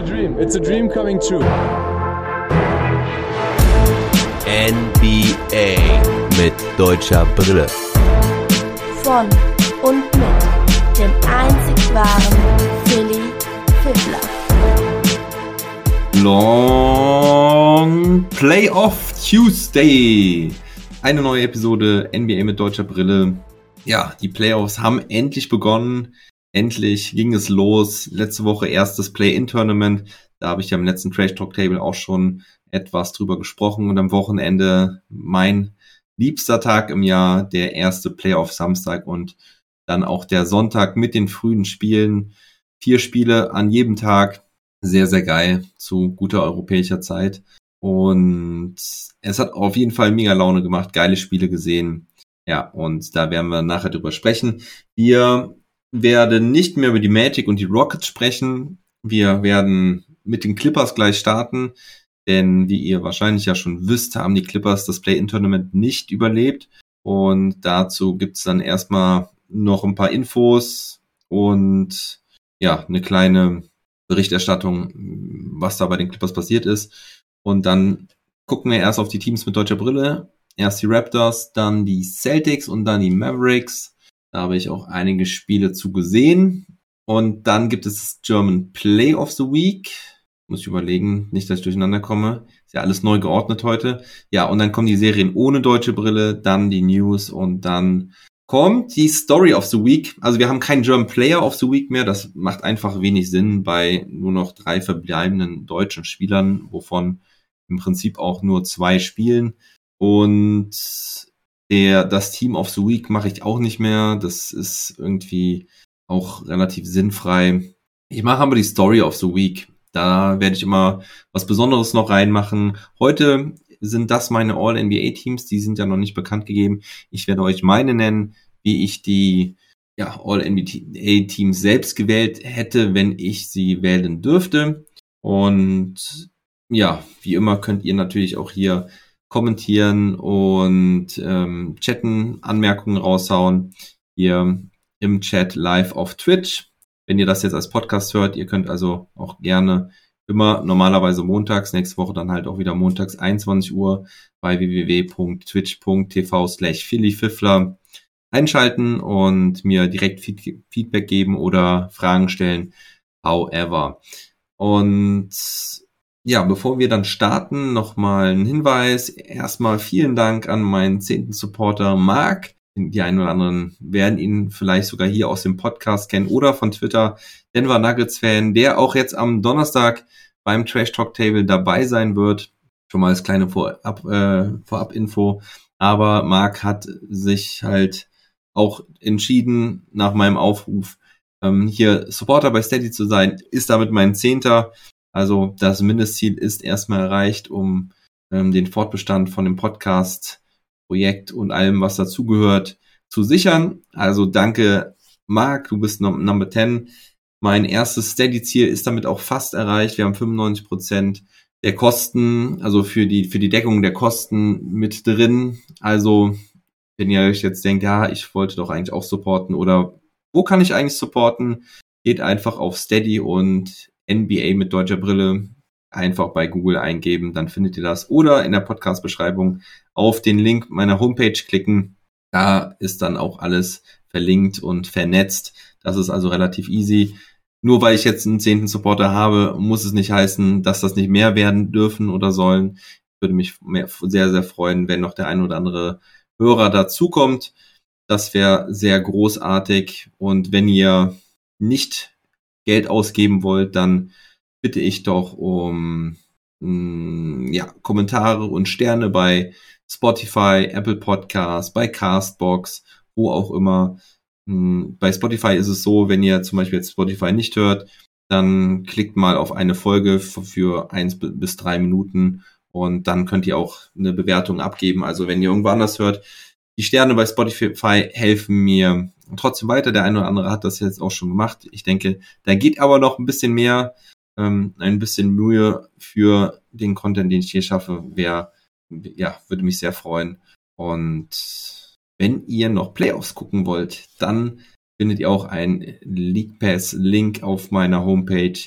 a dream. It's a dream coming true. NBA mit deutscher Brille. Von und mit dem einzig wahren Philly Fiddler. Long Playoff Tuesday. Eine neue Episode NBA mit deutscher Brille. Ja, die Playoffs haben endlich begonnen. Endlich ging es los. Letzte Woche erstes Play-In-Tournament. Da habe ich ja im letzten Trash Talk Table auch schon etwas drüber gesprochen. Und am Wochenende mein liebster Tag im Jahr, der erste Playoff Samstag und dann auch der Sonntag mit den frühen Spielen. Vier Spiele an jedem Tag. Sehr, sehr geil zu guter europäischer Zeit. Und es hat auf jeden Fall mega Laune gemacht, geile Spiele gesehen. Ja, und da werden wir nachher drüber sprechen. Wir werden nicht mehr über die Magic und die Rockets sprechen. Wir werden mit den Clippers gleich starten. Denn wie ihr wahrscheinlich ja schon wisst, haben die Clippers das Play-In-Tournament nicht überlebt. Und dazu gibt's dann erstmal noch ein paar Infos und ja, eine kleine Berichterstattung, was da bei den Clippers passiert ist. Und dann gucken wir erst auf die Teams mit deutscher Brille. Erst die Raptors, dann die Celtics und dann die Mavericks. Da habe ich auch einige Spiele zu gesehen. Und dann gibt es German Play of the Week. Muss ich überlegen, nicht, dass ich durcheinander komme. Ist ja alles neu geordnet heute. Ja, und dann kommen die Serien ohne deutsche Brille, dann die News und dann kommt die Story of the Week. Also wir haben keinen German Player of the Week mehr. Das macht einfach wenig Sinn bei nur noch drei verbleibenden deutschen Spielern, wovon im Prinzip auch nur zwei spielen. Und der, das Team of the Week mache ich auch nicht mehr. Das ist irgendwie auch relativ sinnfrei. Ich mache aber die Story of the Week. Da werde ich immer was Besonderes noch reinmachen. Heute sind das meine All-NBA-Teams. Die sind ja noch nicht bekannt gegeben. Ich werde euch meine nennen, wie ich die ja, All-NBA-Teams selbst gewählt hätte, wenn ich sie wählen dürfte. Und ja, wie immer könnt ihr natürlich auch hier kommentieren und ähm, chatten, Anmerkungen raushauen. Hier im Chat live auf Twitch. Wenn ihr das jetzt als Podcast hört, ihr könnt also auch gerne immer normalerweise montags, nächste Woche dann halt auch wieder montags 21 Uhr bei www.twitch.tv slash phillyfiffler einschalten und mir direkt Feedback geben oder Fragen stellen, however. Und ja, bevor wir dann starten, nochmal ein Hinweis. Erstmal vielen Dank an meinen zehnten Supporter Marc. Die einen oder anderen werden ihn vielleicht sogar hier aus dem Podcast kennen oder von Twitter. Denver Nuggets Fan, der auch jetzt am Donnerstag beim Trash Talk Table dabei sein wird. Schon mal als kleine Vorab, äh, Vorab-Info. Aber Marc hat sich halt auch entschieden, nach meinem Aufruf, ähm, hier Supporter bei Steady zu sein, ist damit mein Zehnter. Also das Mindestziel ist erstmal erreicht, um ähm, den Fortbestand von dem Podcast, Projekt und allem, was dazugehört, zu sichern. Also danke, Marc, du bist Number 10. Mein erstes Steady-Ziel ist damit auch fast erreicht. Wir haben 95 Prozent der Kosten, also für die, für die Deckung der Kosten mit drin. Also, wenn ihr euch jetzt denkt, ja, ich wollte doch eigentlich auch supporten oder wo kann ich eigentlich supporten? Geht einfach auf Steady und NBA mit deutscher Brille einfach bei Google eingeben, dann findet ihr das. Oder in der Podcast-Beschreibung auf den Link meiner Homepage klicken. Da ist dann auch alles verlinkt und vernetzt. Das ist also relativ easy. Nur weil ich jetzt einen zehnten Supporter habe, muss es nicht heißen, dass das nicht mehr werden dürfen oder sollen. Ich würde mich sehr, sehr freuen, wenn noch der ein oder andere Hörer dazukommt. Das wäre sehr großartig. Und wenn ihr nicht Geld ausgeben wollt, dann bitte ich doch um mh, mm, ja, Kommentare und Sterne bei Spotify, Apple Podcasts, bei Castbox, wo auch immer. Mm, bei Spotify ist es so, wenn ihr zum Beispiel jetzt Spotify nicht hört, dann klickt mal auf eine Folge für eins bis drei Minuten und dann könnt ihr auch eine Bewertung abgeben. Also wenn ihr irgendwo anders hört, die Sterne bei Spotify helfen mir trotzdem weiter. Der eine oder andere hat das jetzt auch schon gemacht. Ich denke, da geht aber noch ein bisschen mehr, ähm, ein bisschen Mühe für den Content, den ich hier schaffe, wäre, ja, würde mich sehr freuen. Und wenn ihr noch Playoffs gucken wollt, dann findet ihr auch einen League Pass Link auf meiner Homepage.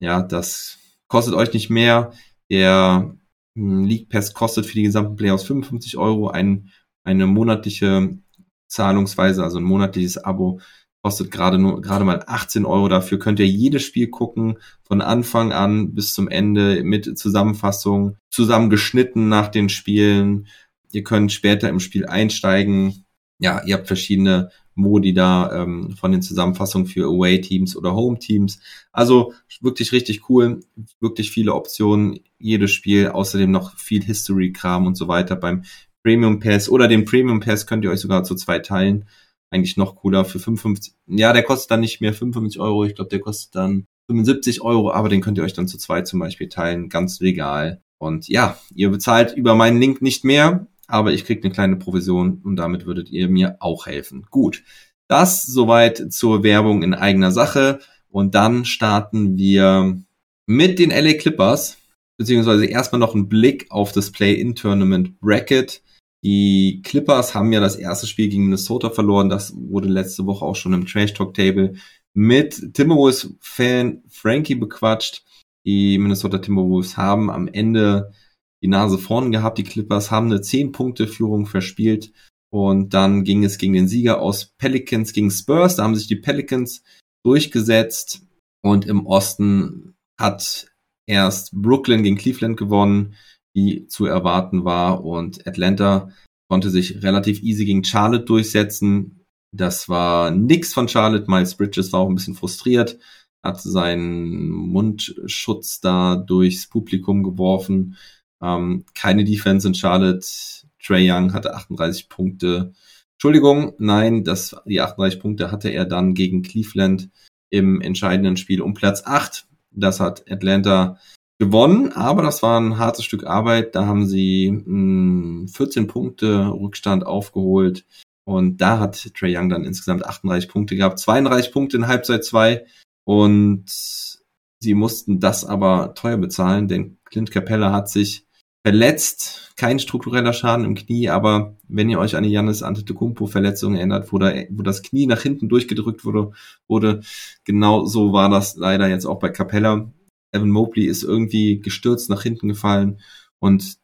Ja, das kostet euch nicht mehr. Der hm, League Pass kostet für die gesamten Playoffs 55 Euro. Ein, eine monatliche Zahlungsweise, also ein monatliches Abo kostet gerade nur gerade mal 18 Euro. Dafür könnt ihr jedes Spiel gucken, von Anfang an bis zum Ende mit Zusammenfassung, zusammengeschnitten nach den Spielen. Ihr könnt später im Spiel einsteigen. Ja, ihr habt verschiedene Modi da ähm, von den Zusammenfassungen für Away-Teams oder Home-Teams. Also wirklich richtig cool, wirklich viele Optionen, jedes Spiel, außerdem noch viel History-Kram und so weiter beim Premium Pass oder den Premium Pass könnt ihr euch sogar zu zwei teilen eigentlich noch cooler für 55. Ja, der kostet dann nicht mehr 55 Euro. Ich glaube, der kostet dann 75 Euro, aber den könnt ihr euch dann zu zweit zum Beispiel teilen. Ganz legal. Und ja, ihr bezahlt über meinen Link nicht mehr, aber ich kriege eine kleine Provision und damit würdet ihr mir auch helfen. Gut. Das soweit zur Werbung in eigener Sache. Und dann starten wir mit den LA Clippers, beziehungsweise erstmal noch einen Blick auf das Play-In-Tournament Bracket. Die Clippers haben ja das erste Spiel gegen Minnesota verloren. Das wurde letzte Woche auch schon im Trash Talk Table mit Timberwolves Fan Frankie bequatscht. Die Minnesota Timberwolves haben am Ende die Nase vorn gehabt. Die Clippers haben eine 10 Punkte Führung verspielt. Und dann ging es gegen den Sieger aus Pelicans gegen Spurs. Da haben sich die Pelicans durchgesetzt. Und im Osten hat erst Brooklyn gegen Cleveland gewonnen wie zu erwarten war. Und Atlanta konnte sich relativ easy gegen Charlotte durchsetzen. Das war nix von Charlotte. Miles Bridges war auch ein bisschen frustriert, hat seinen Mundschutz da durchs Publikum geworfen. Ähm, keine Defense in Charlotte. Trey Young hatte 38 Punkte. Entschuldigung, nein, das, die 38 Punkte hatte er dann gegen Cleveland im entscheidenden Spiel um Platz 8. Das hat Atlanta gewonnen, aber das war ein hartes Stück Arbeit. Da haben sie mh, 14 Punkte Rückstand aufgeholt und da hat Trey Young dann insgesamt 38 Punkte gehabt, 32 Punkte in Halbzeit 2 und sie mussten das aber teuer bezahlen, denn Clint Capella hat sich verletzt, kein struktureller Schaden im Knie, aber wenn ihr euch an die Janis Antetokounmpo Verletzung erinnert, wo, da, wo das Knie nach hinten durchgedrückt wurde, wurde, genau so war das leider jetzt auch bei Capella. Evan Mobley ist irgendwie gestürzt nach hinten gefallen und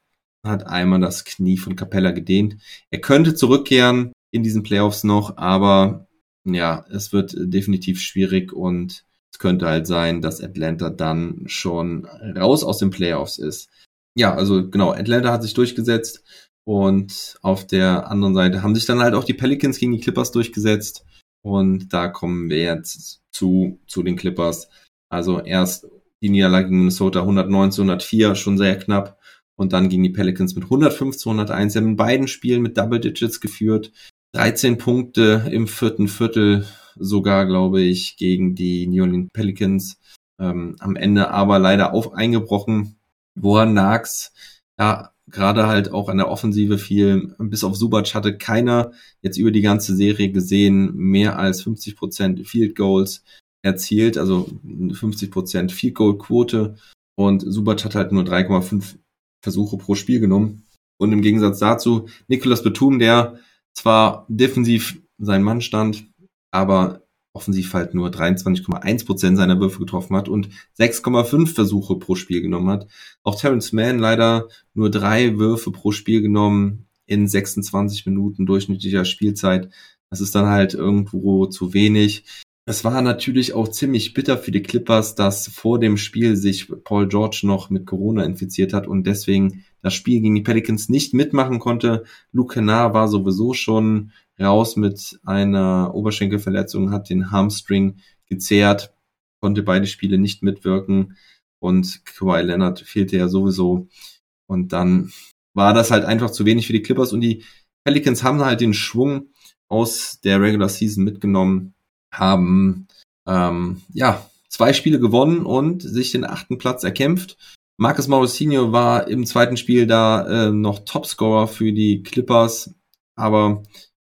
hat einmal das Knie von Capella gedehnt. Er könnte zurückkehren in diesen Playoffs noch, aber ja, es wird definitiv schwierig und es könnte halt sein, dass Atlanta dann schon raus aus den Playoffs ist. Ja, also genau, Atlanta hat sich durchgesetzt und auf der anderen Seite haben sich dann halt auch die Pelicans gegen die Clippers durchgesetzt und da kommen wir jetzt zu, zu den Clippers. Also erst die Niederlage gegen Minnesota 109 zu 104, schon sehr knapp. Und dann gegen die Pelicans mit 105 zu 101. Sie haben in beiden Spielen mit Double Digits geführt. 13 Punkte im vierten Viertel sogar, glaube ich, gegen die New Orleans Pelicans. Ähm, am Ende aber leider auf eingebrochen. Woran lag's? Ja, gerade halt auch an der Offensive viel, bis auf Subac hatte keiner jetzt über die ganze Serie gesehen, mehr als 50 Prozent Field Goals erzielt, also 50 Prozent Field Goal Quote und Subac hat halt nur 3,5 Versuche pro Spiel genommen. Und im Gegensatz dazu Nicolas Betum, der zwar defensiv sein Mann stand, aber offensiv halt nur 23,1 Prozent seiner Würfe getroffen hat und 6,5 Versuche pro Spiel genommen hat. Auch Terrence Mann leider nur drei Würfe pro Spiel genommen in 26 Minuten durchschnittlicher Spielzeit. Das ist dann halt irgendwo zu wenig. Es war natürlich auch ziemlich bitter für die Clippers, dass vor dem Spiel sich Paul George noch mit Corona infiziert hat und deswegen das Spiel gegen die Pelicans nicht mitmachen konnte. Luke Kennard war sowieso schon raus mit einer Oberschenkelverletzung, hat den Hamstring gezehrt, konnte beide Spiele nicht mitwirken und Kawhi Leonard fehlte ja sowieso. Und dann war das halt einfach zu wenig für die Clippers und die Pelicans haben halt den Schwung aus der Regular Season mitgenommen haben ähm, ja zwei Spiele gewonnen und sich den achten Platz erkämpft. Marcus Mauricinho war im zweiten Spiel da äh, noch Topscorer für die Clippers, aber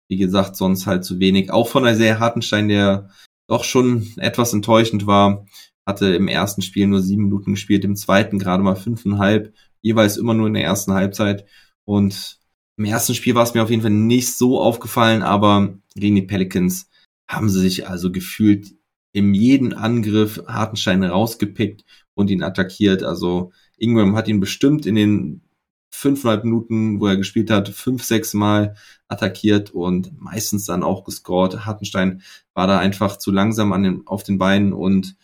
wie gesagt, sonst halt zu wenig. Auch von Isaiah Hartenstein, der doch schon etwas enttäuschend war, hatte im ersten Spiel nur sieben Minuten gespielt, im zweiten gerade mal fünfeinhalb, jeweils immer nur in der ersten Halbzeit. Und im ersten Spiel war es mir auf jeden Fall nicht so aufgefallen, aber gegen die Pelicans haben sie sich also gefühlt im jeden Angriff Hartenstein rausgepickt und ihn attackiert. Also Ingram hat ihn bestimmt in den fünfeinhalb Minuten, wo er gespielt hat, fünf, sechs Mal attackiert und meistens dann auch gescored. Hartenstein war da einfach zu langsam an den, auf den Beinen und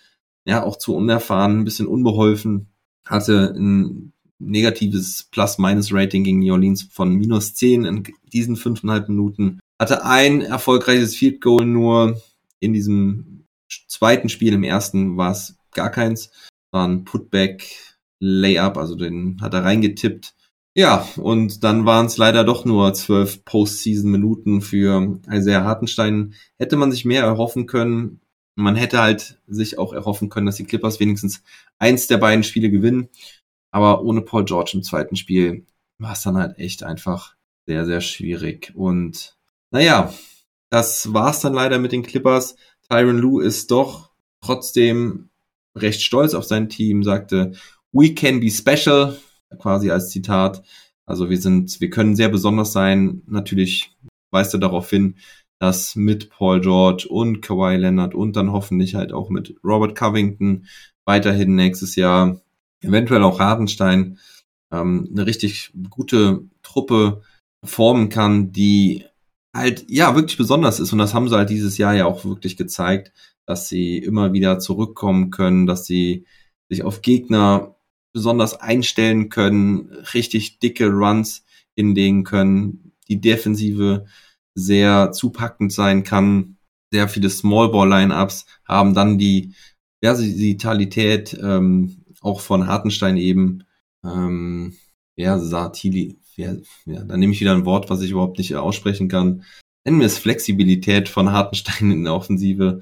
ja, auch zu unerfahren, ein bisschen unbeholfen, hatte ein negatives Plus-Minus-Rating gegen New Orleans von minus zehn in diesen fünfeinhalb Minuten. Hatte ein erfolgreiches Field Goal nur in diesem zweiten Spiel. Im ersten war es gar keins. War ein Putback Layup, also den hat er reingetippt. Ja, und dann waren es leider doch nur zwölf Postseason-Minuten für Isaiah Hartenstein. Hätte man sich mehr erhoffen können. Man hätte halt sich auch erhoffen können, dass die Clippers wenigstens eins der beiden Spiele gewinnen. Aber ohne Paul George im zweiten Spiel war es dann halt echt einfach sehr, sehr schwierig. Und naja, das war's dann leider mit den Clippers. Tyron Lue ist doch trotzdem recht stolz auf sein Team, sagte, we can be special quasi als Zitat. Also wir sind, wir können sehr besonders sein. Natürlich weist er darauf hin, dass mit Paul George und Kawhi Leonard und dann hoffentlich halt auch mit Robert Covington weiterhin nächstes Jahr, eventuell auch Hardenstein, ähm, eine richtig gute Truppe formen kann, die halt ja wirklich besonders ist. Und das haben sie halt dieses Jahr ja auch wirklich gezeigt, dass sie immer wieder zurückkommen können, dass sie sich auf Gegner besonders einstellen können, richtig dicke Runs hinlegen können, die Defensive sehr zupackend sein kann, sehr viele Smallball-Lineups haben dann die Versatilität ähm, auch von Hartenstein eben ähm, Versatili, ja, ja, da nehme ich wieder ein Wort, was ich überhaupt nicht aussprechen kann. Nennen wir es Flexibilität von Hartenstein in der Offensive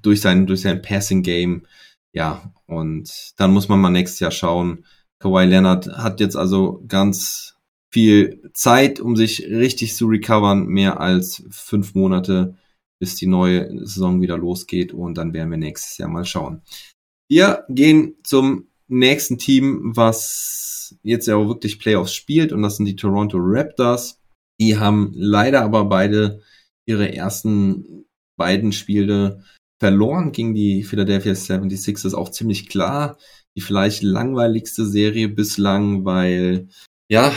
durch sein, durch sein Passing Game, ja, und dann muss man mal nächstes Jahr schauen. Kawhi Leonard hat jetzt also ganz viel Zeit, um sich richtig zu recovern, mehr als fünf Monate, bis die neue Saison wieder losgeht und dann werden wir nächstes Jahr mal schauen. Wir gehen zum nächsten Team, was jetzt ja auch wirklich Playoffs spielt und das sind die Toronto Raptors. Die haben leider aber beide ihre ersten beiden Spiele verloren gegen die Philadelphia 76ers auch ziemlich klar. Die vielleicht langweiligste Serie bislang, weil ja,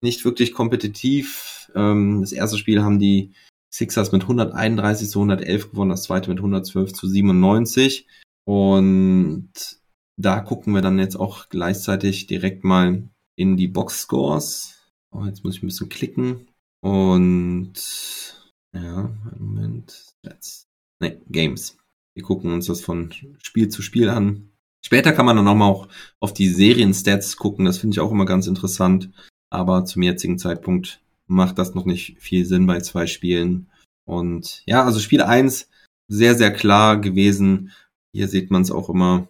nicht wirklich kompetitiv. Ähm, das erste Spiel haben die Sixers mit 131 zu 111 gewonnen, das zweite mit 112 zu 97. Und da gucken wir dann jetzt auch gleichzeitig direkt mal in die Box-Scores. Oh, jetzt muss ich ein bisschen klicken. Und ja, Moment. Jetzt. Nee, Games. Wir gucken uns das von Spiel zu Spiel an. Später kann man dann nochmal auch auf die Serien-Stats gucken. Das finde ich auch immer ganz interessant. Aber zum jetzigen Zeitpunkt macht das noch nicht viel Sinn bei zwei Spielen. Und ja, also Spiel eins sehr, sehr klar gewesen. Hier sieht man es auch immer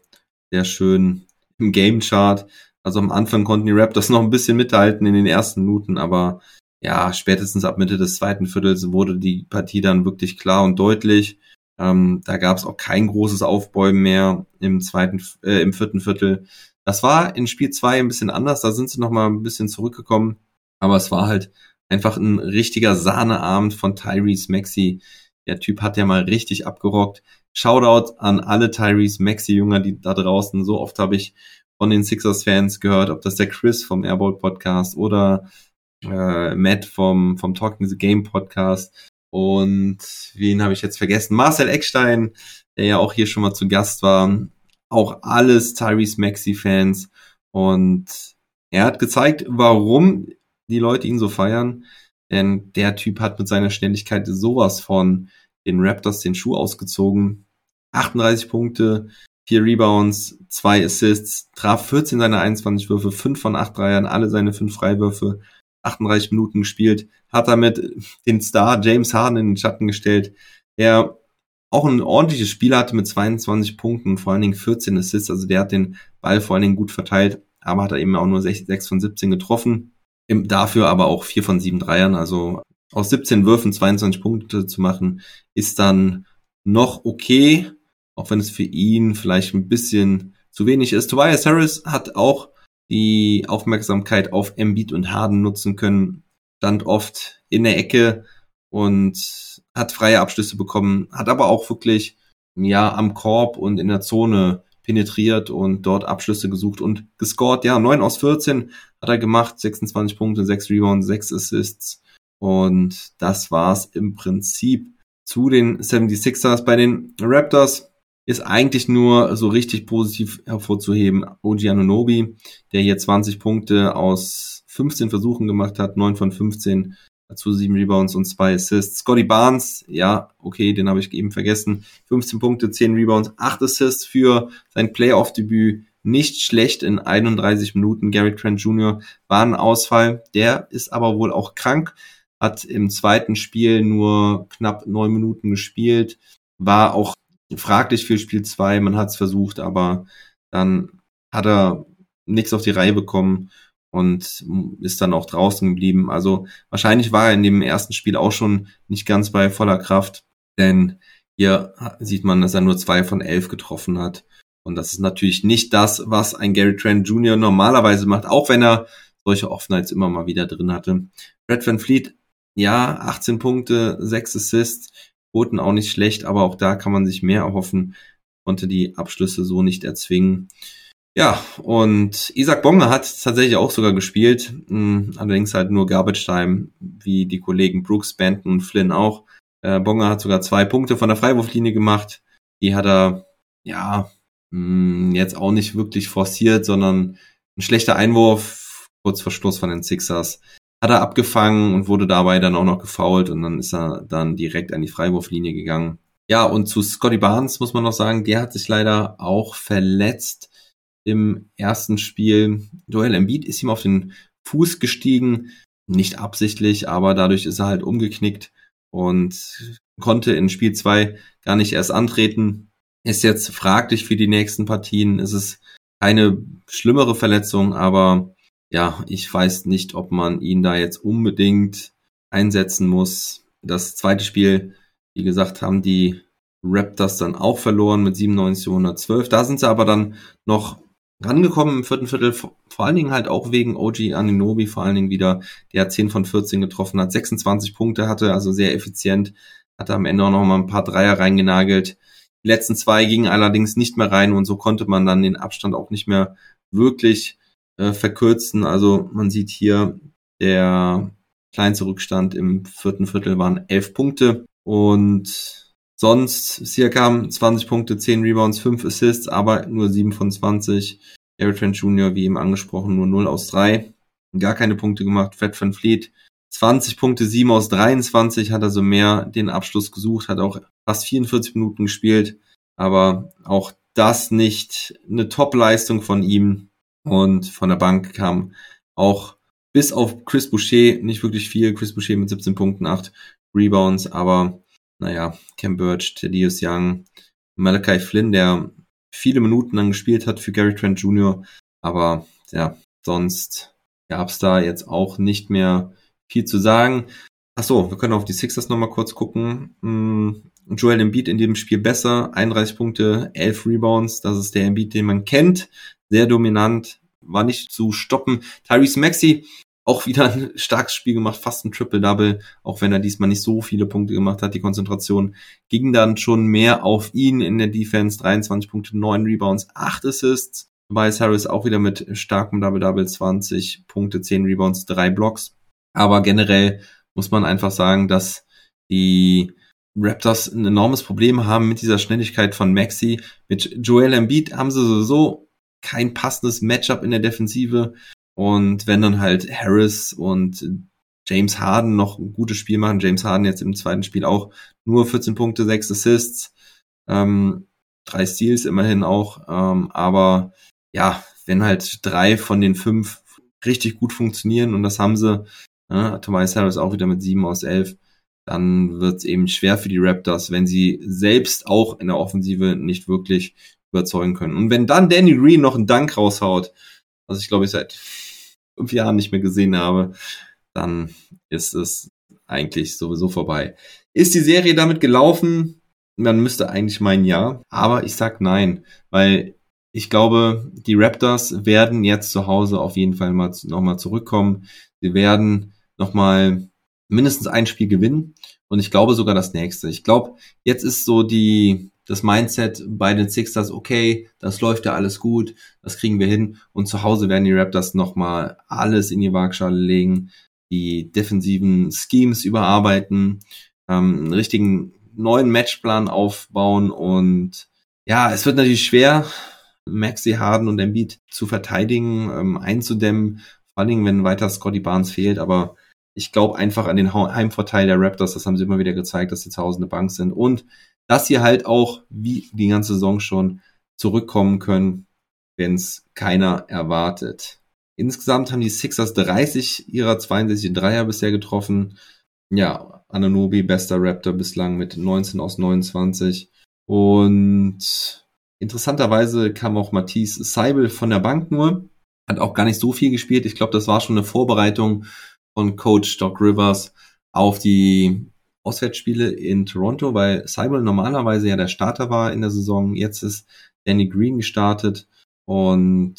sehr schön im Game Chart. Also am Anfang konnten die Raptors noch ein bisschen mithalten in den ersten Minuten, aber ja, spätestens ab Mitte des zweiten Viertels wurde die Partie dann wirklich klar und deutlich. Ähm, da gab es auch kein großes Aufbäumen mehr im zweiten, äh, im vierten Viertel. Das war in Spiel zwei ein bisschen anders. Da sind sie noch mal ein bisschen zurückgekommen, aber es war halt einfach ein richtiger Sahneabend von Tyrese Maxi. Der Typ hat ja mal richtig abgerockt. Shoutout an alle Tyrese Maxi-Jünger, die da draußen. So oft habe ich von den Sixers-Fans gehört, ob das der Chris vom Airball Podcast oder äh, Matt vom, vom Talking the Game Podcast und wen habe ich jetzt vergessen? Marcel Eckstein, der ja auch hier schon mal zu Gast war. Auch alles Tyrese Maxi-Fans. Und er hat gezeigt, warum die Leute ihn so feiern. Denn der Typ hat mit seiner Schnelligkeit sowas von den Raptors den Schuh ausgezogen. 38 Punkte, 4 Rebounds, 2 Assists, traf 14 seiner 21 Würfe, 5 von 8 Dreiern, alle seine 5 Freiwürfe, 38 Minuten gespielt, hat damit den Star James Harden in den Schatten gestellt, der auch ein ordentliches Spiel hatte mit 22 Punkten vor allen Dingen 14 Assists, also der hat den Ball vor allen Dingen gut verteilt, aber hat er eben auch nur 6, 6 von 17 getroffen, dafür aber auch 4 von 7 Dreiern, also aus 17 Würfen 22 Punkte zu machen, ist dann noch okay, auch wenn es für ihn vielleicht ein bisschen zu wenig ist. Tobias Harris hat auch die Aufmerksamkeit auf Embiid und Harden nutzen können, stand oft in der Ecke und hat freie Abschlüsse bekommen, hat aber auch wirklich ja am Korb und in der Zone penetriert und dort Abschlüsse gesucht und gescored. Ja, 9 aus 14 hat er gemacht, 26 Punkte, 6 Rebounds, 6 Assists. Und das war's im Prinzip zu den 76ers. Bei den Raptors ist eigentlich nur so richtig positiv hervorzuheben OG Anunobi, der hier 20 Punkte aus 15 Versuchen gemacht hat, 9 von 15 dazu 7 Rebounds und 2 Assists. Scotty Barnes, ja, okay, den habe ich eben vergessen. 15 Punkte, 10 Rebounds, 8 Assists für sein Playoff-Debüt. Nicht schlecht in 31 Minuten. Gary Trent Jr. war ein Ausfall. Der ist aber wohl auch krank. Hat im zweiten Spiel nur knapp neun Minuten gespielt. War auch fraglich für Spiel 2. Man hat es versucht, aber dann hat er nichts auf die Reihe bekommen und ist dann auch draußen geblieben. Also wahrscheinlich war er in dem ersten Spiel auch schon nicht ganz bei voller Kraft, denn hier sieht man, dass er nur zwei von elf getroffen hat. Und das ist natürlich nicht das, was ein Gary Trent Jr. normalerweise macht, auch wenn er solche Offenheits immer mal wieder drin hatte. Brad Van Fleet, ja, 18 Punkte, 6 Assists, Quoten auch nicht schlecht, aber auch da kann man sich mehr erhoffen, konnte die Abschlüsse so nicht erzwingen. Ja, und Isaac Bonga hat tatsächlich auch sogar gespielt, hm, allerdings halt nur Garbage Time, wie die Kollegen Brooks, Benton und Flynn auch. Äh, Bonga hat sogar zwei Punkte von der Freiwurflinie gemacht. Die hat er, ja, hm, jetzt auch nicht wirklich forciert, sondern ein schlechter Einwurf, kurz Schluss von den Sixers, hat er abgefangen und wurde dabei dann auch noch gefoult und dann ist er dann direkt an die Freiwurflinie gegangen. Ja, und zu Scotty Barnes muss man noch sagen, der hat sich leider auch verletzt im ersten Spiel. Joel Embiid ist ihm auf den Fuß gestiegen, nicht absichtlich, aber dadurch ist er halt umgeknickt und konnte in Spiel 2 gar nicht erst antreten. Ist jetzt fraglich für die nächsten Partien. Es ist keine schlimmere Verletzung, aber ja, ich weiß nicht, ob man ihn da jetzt unbedingt einsetzen muss. Das zweite Spiel, wie gesagt, haben die Raptors dann auch verloren mit 97 zu 112. Da sind sie aber dann noch rangekommen im vierten Viertel, vor allen Dingen halt auch wegen OG Aninobi, vor allen Dingen wieder, der 10 von 14 getroffen hat, 26 Punkte hatte, also sehr effizient, hatte am Ende auch noch mal ein paar Dreier reingenagelt. Die letzten zwei gingen allerdings nicht mehr rein und so konnte man dann den Abstand auch nicht mehr wirklich äh, verkürzen. Also man sieht hier, der kleinste Rückstand im vierten Viertel waren 11 Punkte und Sonst circa 20 Punkte, 10 Rebounds, 5 Assists, aber nur 7 von 20. Gary Trent Jr., wie eben angesprochen, nur 0 aus 3. Gar keine Punkte gemacht. Fred Van Fleet 20 Punkte, 7 aus 23, hat also mehr den Abschluss gesucht, hat auch fast 44 Minuten gespielt, aber auch das nicht eine Top-Leistung von ihm. Und von der Bank kam auch bis auf Chris Boucher nicht wirklich viel. Chris Boucher mit 17 Punkten, 8 Rebounds, aber naja, Cam Birch, Thaddeus Young, Malachi Flynn, der viele Minuten dann gespielt hat für Gary Trent Jr., aber ja, sonst gab es da jetzt auch nicht mehr viel zu sagen. Ach so, wir können auf die Sixers nochmal kurz gucken. Joel Embiid in dem Spiel besser, 31 Punkte, 11 Rebounds, das ist der Embiid, den man kennt, sehr dominant, war nicht zu stoppen. Tyrese Maxey auch wieder ein starkes Spiel gemacht, fast ein Triple-Double, auch wenn er diesmal nicht so viele Punkte gemacht hat. Die Konzentration ging dann schon mehr auf ihn in der Defense. 23 Punkte, 9 Rebounds, 8 Assists. Tobias Harris auch wieder mit starkem Double-Double, 20 Punkte, 10 Rebounds, 3 Blocks. Aber generell muss man einfach sagen, dass die Raptors ein enormes Problem haben mit dieser Schnelligkeit von Maxi. Mit Joel Embiid haben sie sowieso kein passendes Matchup in der Defensive. Und wenn dann halt Harris und James Harden noch ein gutes Spiel machen, James Harden jetzt im zweiten Spiel auch nur 14 Punkte, 6 Assists, ähm, drei Steals immerhin auch, ähm, aber ja, wenn halt drei von den fünf richtig gut funktionieren und das haben sie, äh, Tobias Harris auch wieder mit 7 aus 11, dann wird es eben schwer für die Raptors, wenn sie selbst auch in der Offensive nicht wirklich überzeugen können. Und wenn dann Danny Green noch einen Dank raushaut, was ich glaube ich seit fünf Jahren nicht mehr gesehen habe, dann ist es eigentlich sowieso vorbei. Ist die Serie damit gelaufen? Man müsste eigentlich meinen ja, aber ich sag nein, weil ich glaube, die Raptors werden jetzt zu Hause auf jeden Fall mal nochmal zurückkommen. Sie werden nochmal mindestens ein Spiel gewinnen und ich glaube sogar das nächste. Ich glaube, jetzt ist so die das Mindset bei den Sixers, okay, das läuft ja alles gut, das kriegen wir hin. Und zu Hause werden die Raptors nochmal alles in die Waagschale legen, die defensiven Schemes überarbeiten, ähm, einen richtigen neuen Matchplan aufbauen und ja, es wird natürlich schwer, Maxi Harden und Embiid zu verteidigen, ähm, einzudämmen, vor allen Dingen, wenn weiter Scotty Barnes fehlt, aber ich glaube einfach an den Heimvorteil der Raptors, das haben sie immer wieder gezeigt, dass sie zu Hause eine Bank sind und dass sie halt auch, wie die ganze Saison schon, zurückkommen können, wenn es keiner erwartet. Insgesamt haben die Sixers 30 ihrer 62 Dreier bisher getroffen. Ja, Ananobi, bester Raptor bislang mit 19 aus 29. Und interessanterweise kam auch Matisse Seibel von der Bank nur. Hat auch gar nicht so viel gespielt. Ich glaube, das war schon eine Vorbereitung von Coach Doc Rivers auf die Auswärtsspiele in Toronto, weil Seibel normalerweise ja der Starter war in der Saison. Jetzt ist Danny Green gestartet und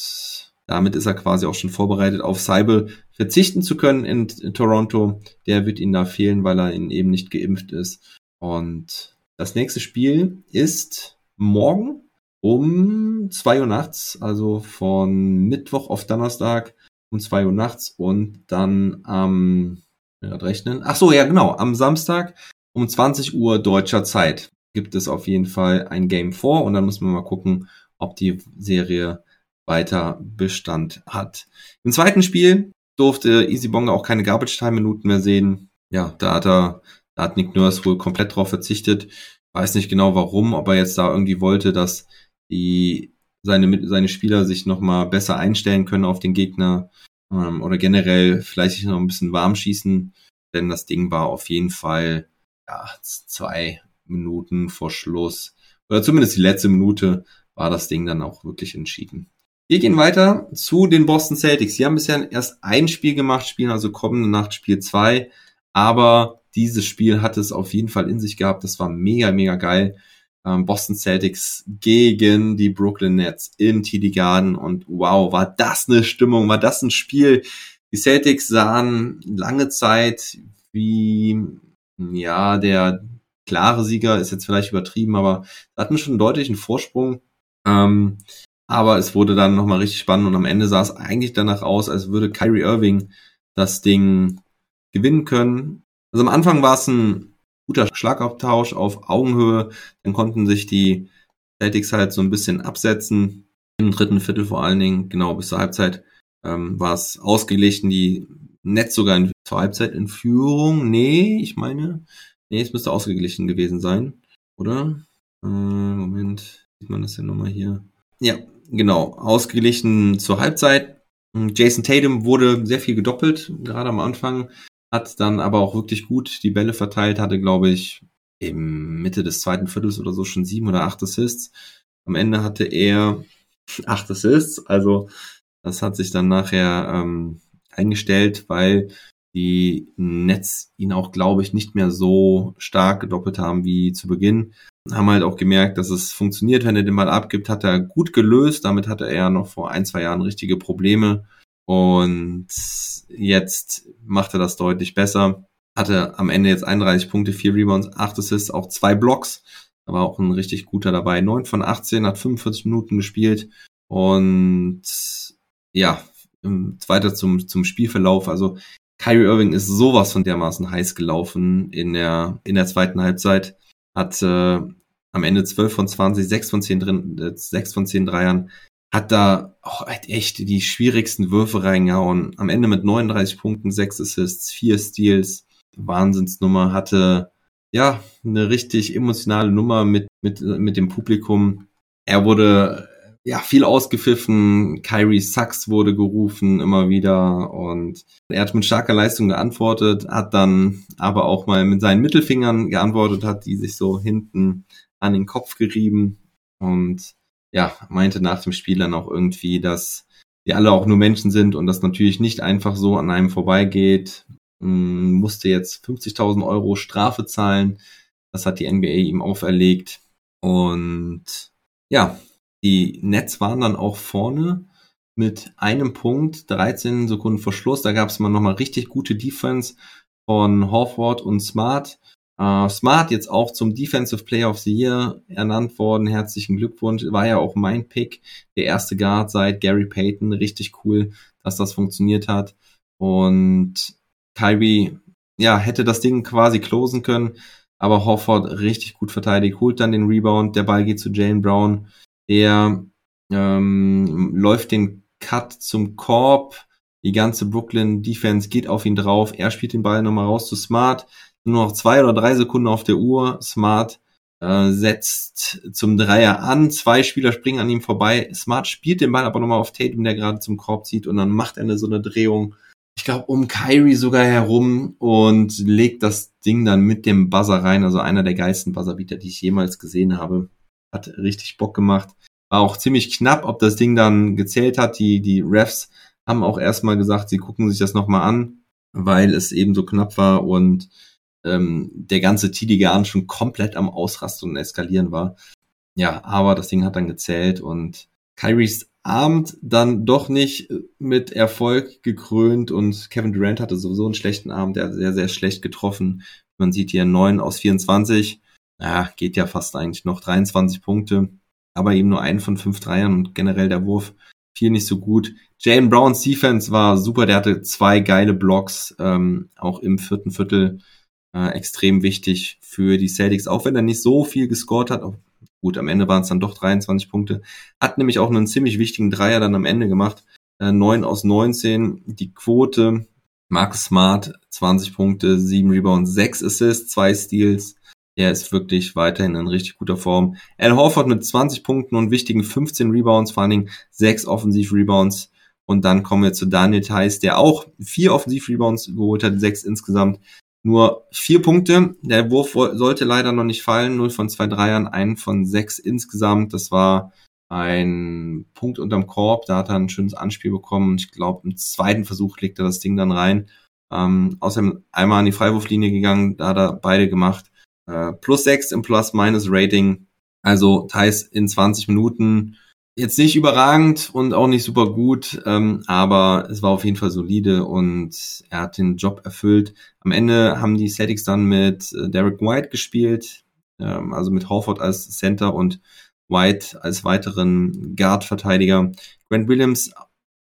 damit ist er quasi auch schon vorbereitet, auf Seibel verzichten zu können in, in Toronto. Der wird ihn da fehlen, weil er eben nicht geimpft ist. Und das nächste Spiel ist morgen um zwei Uhr nachts, also von Mittwoch auf Donnerstag um zwei Uhr nachts und dann am, ähm, rechnen. Ach so, ja genau, am Samstag um 20 Uhr deutscher Zeit gibt es auf jeden Fall ein Game vor und dann muss man mal gucken, ob die Serie weiter Bestand hat. Im zweiten Spiel durfte Easy Bonga auch keine Garbage Time Minuten mehr sehen. Ja, da hat er, da hat Nick Nurse wohl komplett drauf verzichtet. Weiß nicht genau warum, ob er jetzt da irgendwie wollte, dass die seine seine Spieler sich noch mal besser einstellen können auf den Gegner ähm, oder generell vielleicht sich noch ein bisschen warm schießen, denn das Ding war auf jeden Fall ja zwei Minuten vor Schluss oder zumindest die letzte Minute war das Ding dann auch wirklich entschieden. Wir gehen weiter zu den Boston Celtics. Sie haben bisher erst ein Spiel gemacht, spielen also kommende Nacht Spiel zwei. Aber dieses Spiel hat es auf jeden Fall in sich gehabt. Das war mega, mega geil. Ähm, Boston Celtics gegen die Brooklyn Nets im TD Garden. Und wow, war das eine Stimmung, war das ein Spiel. Die Celtics sahen lange Zeit wie, ja, der klare Sieger ist jetzt vielleicht übertrieben, aber hatten schon einen deutlichen Vorsprung. Ähm, aber es wurde dann nochmal richtig spannend und am Ende sah es eigentlich danach aus, als würde Kyrie Irving das Ding gewinnen können. Also am Anfang war es ein guter Schlagabtausch auf Augenhöhe. Dann konnten sich die Celtics halt so ein bisschen absetzen. Im dritten Viertel vor allen Dingen, genau bis zur Halbzeit, ähm, war es ausgeglichen. Die Netz sogar in, zur Halbzeit in Führung. Nee, ich meine, nee, es müsste ausgeglichen gewesen sein, oder? Äh, Moment, sieht man das ja nochmal hier? Ja, genau, ausgeglichen zur Halbzeit. Jason Tatum wurde sehr viel gedoppelt, gerade am Anfang, hat dann aber auch wirklich gut die Bälle verteilt, hatte, glaube ich, im Mitte des zweiten Viertels oder so schon sieben oder acht Assists. Am Ende hatte er acht Assists, also das hat sich dann nachher ähm, eingestellt, weil die Nets ihn auch, glaube ich, nicht mehr so stark gedoppelt haben wie zu Beginn haben halt auch gemerkt, dass es funktioniert, wenn er den Ball abgibt, hat er gut gelöst. Damit hatte er ja noch vor ein, zwei Jahren richtige Probleme. Und jetzt macht er das deutlich besser. Hatte am Ende jetzt 31 Punkte, 4 Rebounds, 8 Assists, auch zwei Blocks. Da war auch ein richtig guter dabei. 9 von 18, hat 45 Minuten gespielt. Und ja, weiter zum, zum Spielverlauf. Also Kyrie Irving ist sowas von dermaßen heiß gelaufen in der, in der zweiten Halbzeit hat äh, am Ende 12 von 20, 6 von 10 drin, äh, 6 von 10 Dreiern, hat da oh, echt die schwierigsten Würfe reingehauen. Am Ende mit 39 Punkten, 6 Assists, 4 Steals, Wahnsinnsnummer, hatte ja eine richtig emotionale Nummer mit, mit, mit dem Publikum. Er wurde ja, viel ausgepfiffen. Kyrie Sachs wurde gerufen immer wieder und er hat mit starker Leistung geantwortet, hat dann aber auch mal mit seinen Mittelfingern geantwortet, hat die sich so hinten an den Kopf gerieben und ja, meinte nach dem Spiel dann auch irgendwie, dass wir alle auch nur Menschen sind und das natürlich nicht einfach so an einem vorbeigeht. Hm, musste jetzt 50.000 Euro Strafe zahlen. Das hat die NBA ihm auferlegt. Und ja, die Nets waren dann auch vorne mit einem Punkt, 13 Sekunden vor Schluss. Da gab es mal nochmal richtig gute Defense von Horford und Smart. Äh, Smart jetzt auch zum Defensive Player of the Year ernannt worden. Herzlichen Glückwunsch. War ja auch mein Pick, der erste Guard seit Gary Payton. Richtig cool, dass das funktioniert hat. Und Kyrie, ja, hätte das Ding quasi closen können, aber Hofford richtig gut verteidigt, holt dann den Rebound, der Ball geht zu Jalen Brown, der ähm, läuft den Cut zum Korb, die ganze Brooklyn Defense geht auf ihn drauf, er spielt den Ball nochmal raus zu Smart, nur noch zwei oder drei Sekunden auf der Uhr, Smart äh, setzt zum Dreier an, zwei Spieler springen an ihm vorbei, Smart spielt den Ball aber nochmal auf Tatum, der gerade zum Korb zieht und dann macht er eine so eine Drehung, ich glaube, um Kyrie sogar herum und legt das Ding dann mit dem Buzzer rein. Also einer der geilsten Buzzerbeater, die ich jemals gesehen habe. Hat richtig Bock gemacht. War auch ziemlich knapp, ob das Ding dann gezählt hat. Die, die Refs haben auch erstmal gesagt, sie gucken sich das nochmal an, weil es eben so knapp war und ähm, der ganze TD schon komplett am Ausrasten und Eskalieren war. Ja, aber das Ding hat dann gezählt und Kyries Abend dann doch nicht mit Erfolg gekrönt und Kevin Durant hatte sowieso einen schlechten Abend, der hat sehr, sehr schlecht getroffen. Man sieht hier 9 aus 24. Ja, geht ja fast eigentlich noch 23 Punkte, aber eben nur einen von fünf Dreiern und generell der Wurf viel nicht so gut. Jalen Browns Defense war super, der hatte zwei geile Blocks, ähm, auch im vierten Viertel äh, extrem wichtig für die Celtics, auch wenn er nicht so viel gescored hat, Gut, am Ende waren es dann doch 23 Punkte. Hat nämlich auch einen ziemlich wichtigen Dreier dann am Ende gemacht. Äh, 9 aus 19. Die Quote. Max Smart, 20 Punkte, 7 Rebounds, 6 Assists, 2 Steals. Er ist wirklich weiterhin in richtig guter Form. Al Horford mit 20 Punkten und wichtigen 15 Rebounds, vor allen Dingen 6 Offensiv-Rebounds. Und dann kommen wir zu Daniel Theiss, der auch 4 Offensiv-Rebounds geholt hat, 6 insgesamt. Nur vier Punkte. Der Wurf sollte leider noch nicht fallen. Null von zwei Dreiern, einen von sechs insgesamt. Das war ein Punkt unterm Korb. Da hat er ein schönes Anspiel bekommen. Ich glaube, im zweiten Versuch legt er das Ding dann rein. Ähm, außerdem einmal an die Freiwurflinie gegangen. Da hat er beide gemacht. Äh, plus sechs im Plus-Minus-Rating. Also Thais in 20 Minuten jetzt nicht überragend und auch nicht super gut, ähm, aber es war auf jeden Fall solide und er hat den Job erfüllt. Am Ende haben die Celtics dann mit äh, Derek White gespielt, ähm, also mit Horford als Center und White als weiteren Guard-Verteidiger. Grant Williams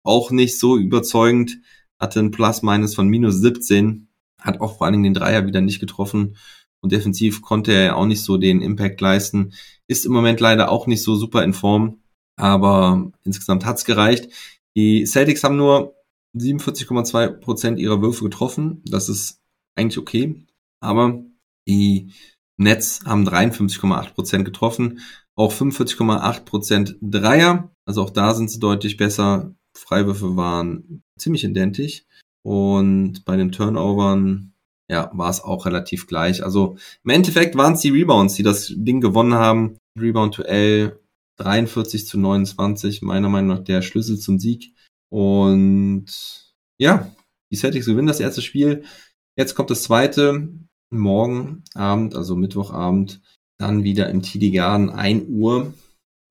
auch nicht so überzeugend, hatte ein Plus-Minus von minus 17, hat auch vor allen Dingen den Dreier wieder nicht getroffen und defensiv konnte er auch nicht so den Impact leisten. Ist im Moment leider auch nicht so super in Form aber insgesamt hat's gereicht. Die Celtics haben nur 47,2 Prozent ihrer Würfe getroffen. Das ist eigentlich okay. Aber die Nets haben 53,8 Prozent getroffen. Auch 45,8 Prozent Dreier. Also auch da sind sie deutlich besser. Freiwürfe waren ziemlich identisch. Und bei den Turnovern, ja, war es auch relativ gleich. Also im Endeffekt waren es die Rebounds, die das Ding gewonnen haben. Rebound to L 43 zu 29, meiner Meinung nach der Schlüssel zum Sieg. Und ja, die Celtics gewinnen das erste Spiel. Jetzt kommt das zweite, morgen Abend, also Mittwochabend, dann wieder im TD Garden, 1 Uhr,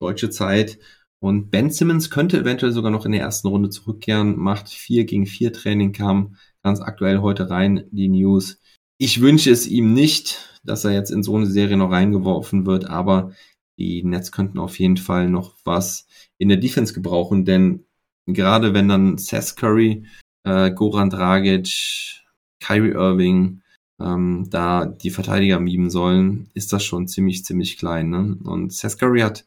deutsche Zeit. Und Ben Simmons könnte eventuell sogar noch in der ersten Runde zurückkehren, macht 4 gegen 4 Training, kam ganz aktuell heute rein, die News. Ich wünsche es ihm nicht, dass er jetzt in so eine Serie noch reingeworfen wird, aber die Nets könnten auf jeden Fall noch was in der Defense gebrauchen, denn gerade wenn dann Seth Curry, äh, Goran Dragic, Kyrie Irving ähm, da die Verteidiger mieben sollen, ist das schon ziemlich, ziemlich klein. Ne? Und Seth Curry hat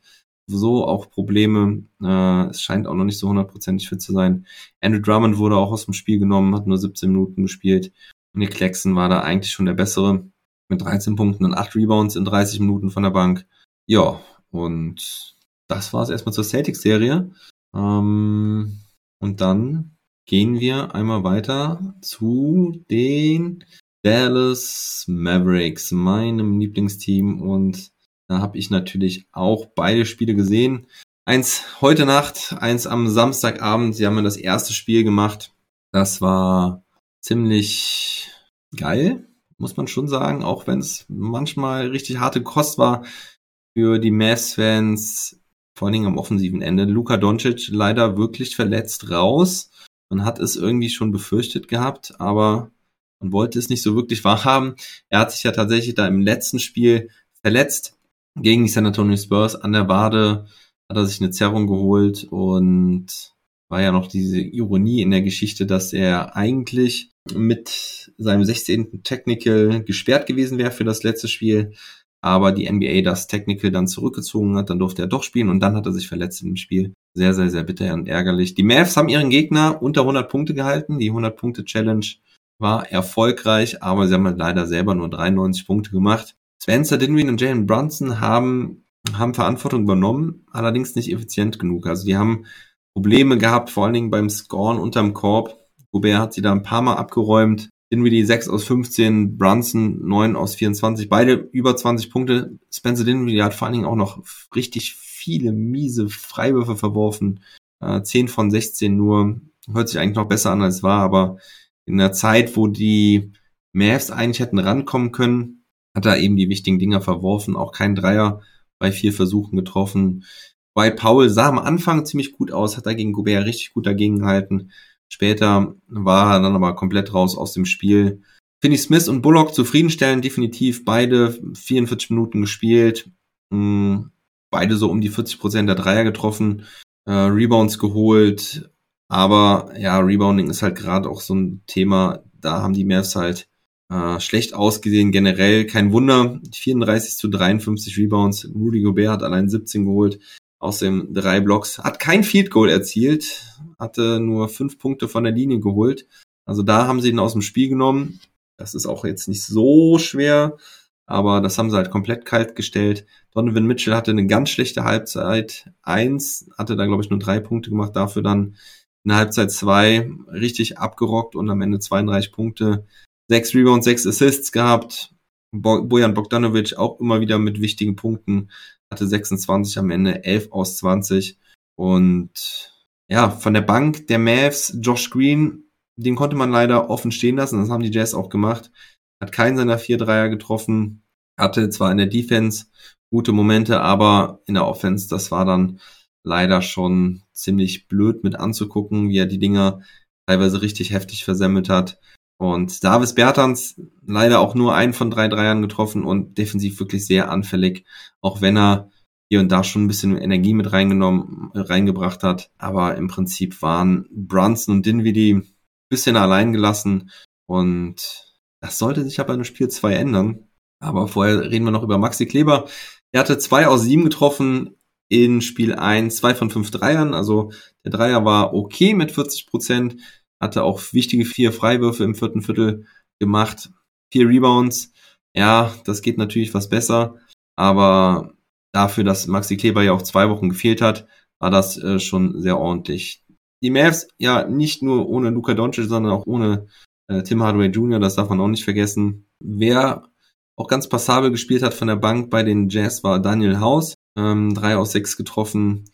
so auch Probleme. Äh, es scheint auch noch nicht so hundertprozentig fit zu sein. Andrew Drummond wurde auch aus dem Spiel genommen, hat nur 17 Minuten gespielt. Nick Claxton war da eigentlich schon der bessere mit 13 Punkten und 8 Rebounds in 30 Minuten von der Bank. Ja, und das war es erstmal zur Celtics-Serie. Ähm, und dann gehen wir einmal weiter zu den Dallas Mavericks, meinem Lieblingsteam. Und da habe ich natürlich auch beide Spiele gesehen. Eins heute Nacht, eins am Samstagabend. Sie haben mir das erste Spiel gemacht. Das war ziemlich geil, muss man schon sagen, auch wenn es manchmal richtig harte Kost war für die Mavs-Fans, vor allen Dingen am offensiven Ende. Luka Doncic leider wirklich verletzt raus. Man hat es irgendwie schon befürchtet gehabt, aber und wollte es nicht so wirklich wahrhaben. Er hat sich ja tatsächlich da im letzten Spiel verletzt gegen die San Antonio Spurs an der Wade hat er sich eine Zerrung geholt und war ja noch diese Ironie in der Geschichte, dass er eigentlich mit seinem 16. Technical gesperrt gewesen wäre für das letzte Spiel, aber die NBA das Technical dann zurückgezogen hat, dann durfte er doch spielen und dann hat er sich verletzt im Spiel. Sehr, sehr, sehr bitter und ärgerlich. Die Mavs haben ihren Gegner unter 100 Punkte gehalten. Die 100 Punkte Challenge war erfolgreich, aber sie haben halt leider selber nur 93 Punkte gemacht. Spencer Dinwiddie und Jalen Brunson haben, haben Verantwortung übernommen, allerdings nicht effizient genug. Also die haben Probleme gehabt, vor allen Dingen beim Scoren unterm Korb. Gobert hat sie da ein paar Mal abgeräumt. Dinwiddie 6 aus 15, Brunson 9 aus 24, beide über 20 Punkte. Spencer Dinwiddie hat vor allen Dingen auch noch richtig viele miese Freiwürfe verworfen. Äh, 10 von 16 nur. Hört sich eigentlich noch besser an als war, aber in der Zeit, wo die Mavs eigentlich hätten rankommen können, hat er eben die wichtigen Dinger verworfen, auch kein Dreier bei vier Versuchen getroffen. Bei Paul sah am Anfang ziemlich gut aus, hat er gegen Gobert richtig gut dagegen gehalten. Später war er dann aber komplett raus aus dem Spiel. Finney Smith und Bullock zufriedenstellen, definitiv beide 44 Minuten gespielt. Hm, beide so um die 40 Prozent der Dreier getroffen, äh, Rebounds geholt. Aber ja, Rebounding ist halt gerade auch so ein Thema. Da haben die Mavs halt äh, schlecht ausgesehen generell. Kein Wunder, 34 zu 53 Rebounds. Rudy Gobert hat allein 17 geholt. Außerdem drei Blocks. Hat kein Field Goal erzielt. Hatte nur fünf Punkte von der Linie geholt. Also da haben sie ihn aus dem Spiel genommen. Das ist auch jetzt nicht so schwer. Aber das haben sie halt komplett kalt gestellt. Donovan Mitchell hatte eine ganz schlechte Halbzeit. Eins hatte da, glaube ich, nur drei Punkte gemacht. Dafür dann in Halbzeit zwei richtig abgerockt und am Ende 32 Punkte sechs Rebounds, sechs Assists gehabt. Bojan Bogdanovic auch immer wieder mit wichtigen Punkten, hatte 26 am Ende, 11 aus 20. Und ja, von der Bank der Mavs, Josh Green, den konnte man leider offen stehen lassen, das haben die Jazz auch gemacht. Hat keinen seiner vier Dreier getroffen, hatte zwar in der Defense gute Momente, aber in der Offense, das war dann leider schon ziemlich blöd mit anzugucken, wie er die Dinger teilweise richtig heftig versemmelt hat. Und Davis Bertans leider auch nur einen von drei Dreiern getroffen und defensiv wirklich sehr anfällig, auch wenn er hier und da schon ein bisschen Energie mit reingenommen, reingebracht hat. Aber im Prinzip waren Brunson und Dinwiddie ein bisschen allein gelassen und das sollte sich aber in Spiel 2 ändern. Aber vorher reden wir noch über Maxi Kleber. Er hatte zwei aus sieben getroffen in Spiel 1, zwei von fünf Dreiern. Also der Dreier war okay mit 40 Prozent hatte auch wichtige vier Freiwürfe im vierten Viertel gemacht, vier Rebounds. Ja, das geht natürlich was besser, aber dafür, dass Maxi Kleber ja auch zwei Wochen gefehlt hat, war das äh, schon sehr ordentlich. Die Mavs, ja, nicht nur ohne Luka Doncic, sondern auch ohne äh, Tim Hardaway Jr., das darf man auch nicht vergessen. Wer auch ganz passabel gespielt hat von der Bank bei den Jazz war Daniel House, ähm, drei aus sechs getroffen.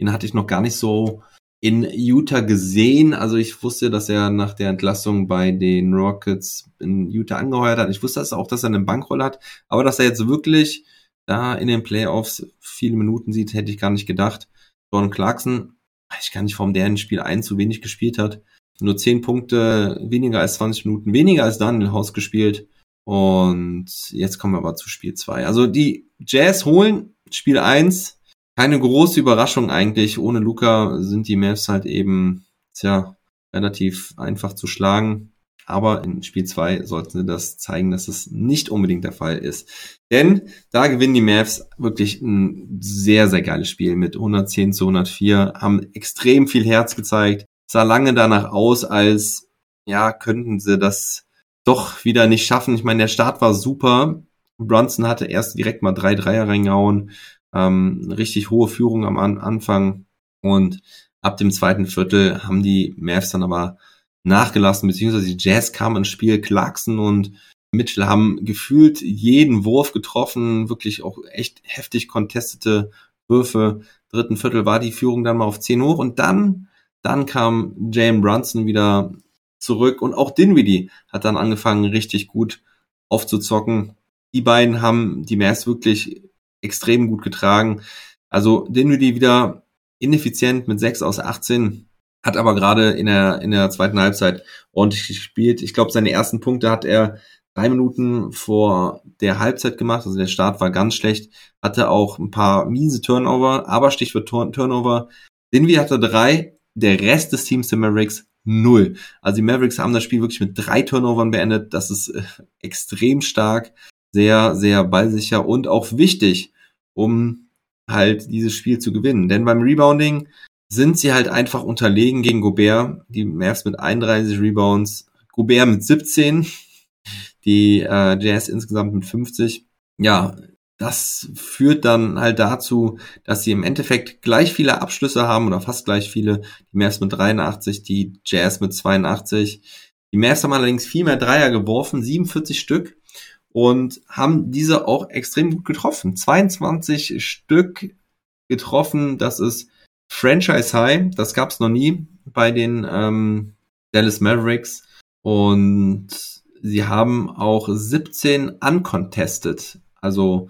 Den hatte ich noch gar nicht so in Utah gesehen. Also ich wusste, dass er nach der Entlassung bei den Rockets in Utah angeheuert hat. Ich wusste auch, dass er eine Bankrolle hat. Aber dass er jetzt wirklich da in den Playoffs viele Minuten sieht, hätte ich gar nicht gedacht. Jordan Clarkson, ich gar nicht, warum der in Spiel 1 zu wenig gespielt hat. Nur 10 Punkte, weniger als 20 Minuten, weniger als Daniel Haus gespielt. Und jetzt kommen wir aber zu Spiel 2. Also die Jazz holen Spiel 1 keine große Überraschung eigentlich. Ohne Luca sind die Mavs halt eben, tja, relativ einfach zu schlagen. Aber in Spiel 2 sollten sie das zeigen, dass es nicht unbedingt der Fall ist. Denn da gewinnen die Mavs wirklich ein sehr, sehr geiles Spiel mit 110 zu 104, haben extrem viel Herz gezeigt, sah lange danach aus, als, ja, könnten sie das doch wieder nicht schaffen. Ich meine, der Start war super. Brunson hatte erst direkt mal drei Dreier reingehauen ähm, richtig hohe Führung am An Anfang und ab dem zweiten Viertel haben die Mavs dann aber nachgelassen, beziehungsweise die Jazz kamen ins Spiel, Clarkson und Mitchell haben gefühlt jeden Wurf getroffen, wirklich auch echt heftig contestete Würfe. Dritten Viertel war die Führung dann mal auf 10 hoch und dann, dann kam Jalen Brunson wieder zurück und auch Dinwiddie hat dann angefangen, richtig gut aufzuzocken. Die beiden haben die Mavs wirklich extrem gut getragen. Also Dinwiddie wieder ineffizient mit 6 aus 18. hat aber gerade in der, in der zweiten Halbzeit ordentlich gespielt. Ich glaube, seine ersten Punkte hat er drei Minuten vor der Halbzeit gemacht. Also der Start war ganz schlecht. Hatte auch ein paar miese Turnover, aber Stichwort Turnover. Dinwiddie hatte drei, der Rest des Teams der Mavericks null. Also die Mavericks haben das Spiel wirklich mit drei Turnovern beendet. Das ist äh, extrem stark, sehr, sehr ballsicher und auch wichtig, um halt dieses Spiel zu gewinnen. Denn beim Rebounding sind sie halt einfach unterlegen gegen Gobert. Die Mavs mit 31 Rebounds, Gobert mit 17, die äh, Jazz insgesamt mit 50. Ja, das führt dann halt dazu, dass sie im Endeffekt gleich viele Abschlüsse haben oder fast gleich viele. Die Mavs mit 83, die Jazz mit 82. Die Mavs haben allerdings viel mehr Dreier geworfen, 47 Stück und haben diese auch extrem gut getroffen. 22 Stück getroffen, das ist Franchise High, das gab's noch nie bei den ähm, Dallas Mavericks und sie haben auch 17 uncontested, also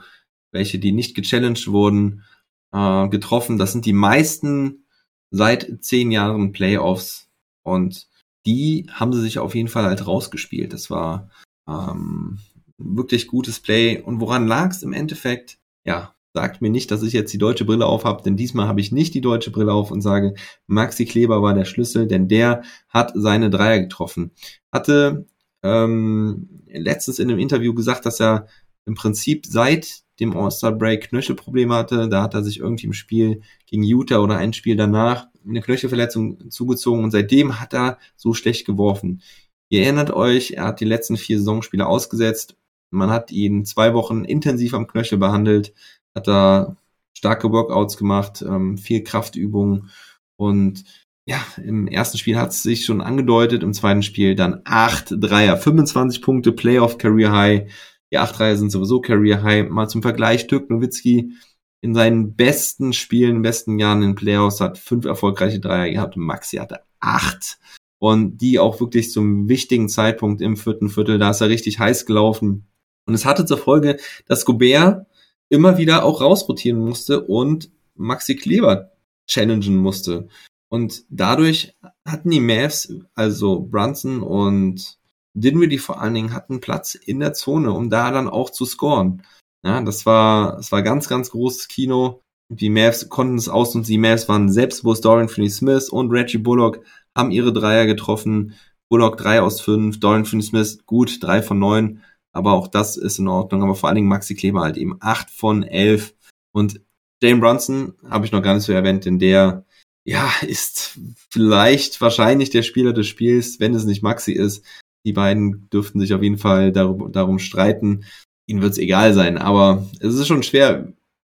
welche, die nicht gechallenged wurden, äh, getroffen. Das sind die meisten seit zehn Jahren Playoffs. Und die haben sie sich auf jeden Fall halt rausgespielt. Das war ähm, wirklich gutes Play. Und woran lag es im Endeffekt? Ja, sagt mir nicht, dass ich jetzt die deutsche Brille auf habe, denn diesmal habe ich nicht die deutsche Brille auf und sage, Maxi Kleber war der Schlüssel, denn der hat seine Dreier getroffen. Hatte ähm, letztens in einem Interview gesagt, dass er im Prinzip seit dem All-Star-Break Knöchelprobleme hatte. Da hat er sich irgendwie im Spiel gegen Utah oder ein Spiel danach eine Knöchelverletzung zugezogen und seitdem hat er so schlecht geworfen. Ihr erinnert euch, er hat die letzten vier Saisonspiele ausgesetzt. Man hat ihn zwei Wochen intensiv am Knöchel behandelt, hat da starke Workouts gemacht, ähm, viel Kraftübungen und ja, im ersten Spiel hat es sich schon angedeutet, im zweiten Spiel dann acht Dreier, 25 Punkte, Playoff Career High, die acht Reihe sind sowieso Career High. Mal zum Vergleich, Dirk Nowitzki in seinen besten Spielen, besten Jahren in Playoffs hat fünf erfolgreiche Dreier gehabt Maxi hatte acht. Und die auch wirklich zum wichtigen Zeitpunkt im vierten Viertel, da ist er richtig heiß gelaufen. Und es hatte zur Folge, dass Gobert immer wieder auch rausrotieren musste und Maxi Kleber challengen musste. Und dadurch hatten die Mavs, also Brunson und Dinwiddie vor allen Dingen hatten Platz in der Zone, um da dann auch zu scoren. Ja, das war, das war ganz, ganz großes Kino. Die Mavs konnten es aus und die Mavs waren selbstbewusst. Dorian Finney-Smith und Reggie Bullock haben ihre Dreier getroffen. Bullock drei aus fünf, Dorian Finney-Smith gut, drei von neun. Aber auch das ist in Ordnung. Aber vor allen Dingen Maxi Kleber halt eben acht von elf. Und Jane Brunson habe ich noch gar nicht so erwähnt, denn der, ja, ist vielleicht wahrscheinlich der Spieler des Spiels, wenn es nicht Maxi ist. Die beiden dürften sich auf jeden Fall darum, darum streiten. Ihnen wird es egal sein, aber es ist schon schwer,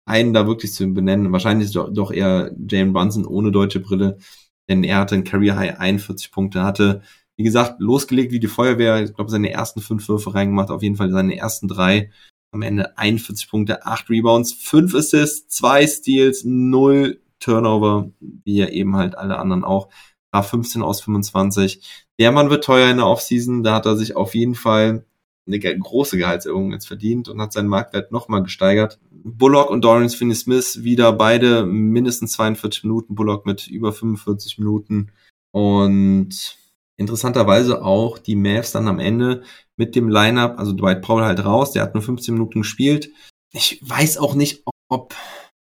einen da wirklich zu benennen. Wahrscheinlich ist doch, eher Jane Brunson ohne deutsche Brille, denn er hatte ein Career High 41 Punkte, hatte, wie gesagt, losgelegt wie die Feuerwehr. Ich glaube, seine ersten fünf Würfe reingemacht, auf jeden Fall seine ersten drei. Am Ende 41 Punkte, 8 Rebounds, 5 Assists, 2 Steals, 0 Turnover, wie ja eben halt alle anderen auch. War 15 aus 25. Der Mann wird teuer in der Offseason. Da hat er sich auf jeden Fall eine große Gehaltserhöhung jetzt verdient und hat seinen Marktwert nochmal gesteigert. Bullock und Dorian Finney-Smith wieder beide mindestens 42 Minuten, Bullock mit über 45 Minuten und interessanterweise auch die Mavs dann am Ende mit dem Lineup, also Dwight Powell halt raus, der hat nur 15 Minuten gespielt. Ich weiß auch nicht, ob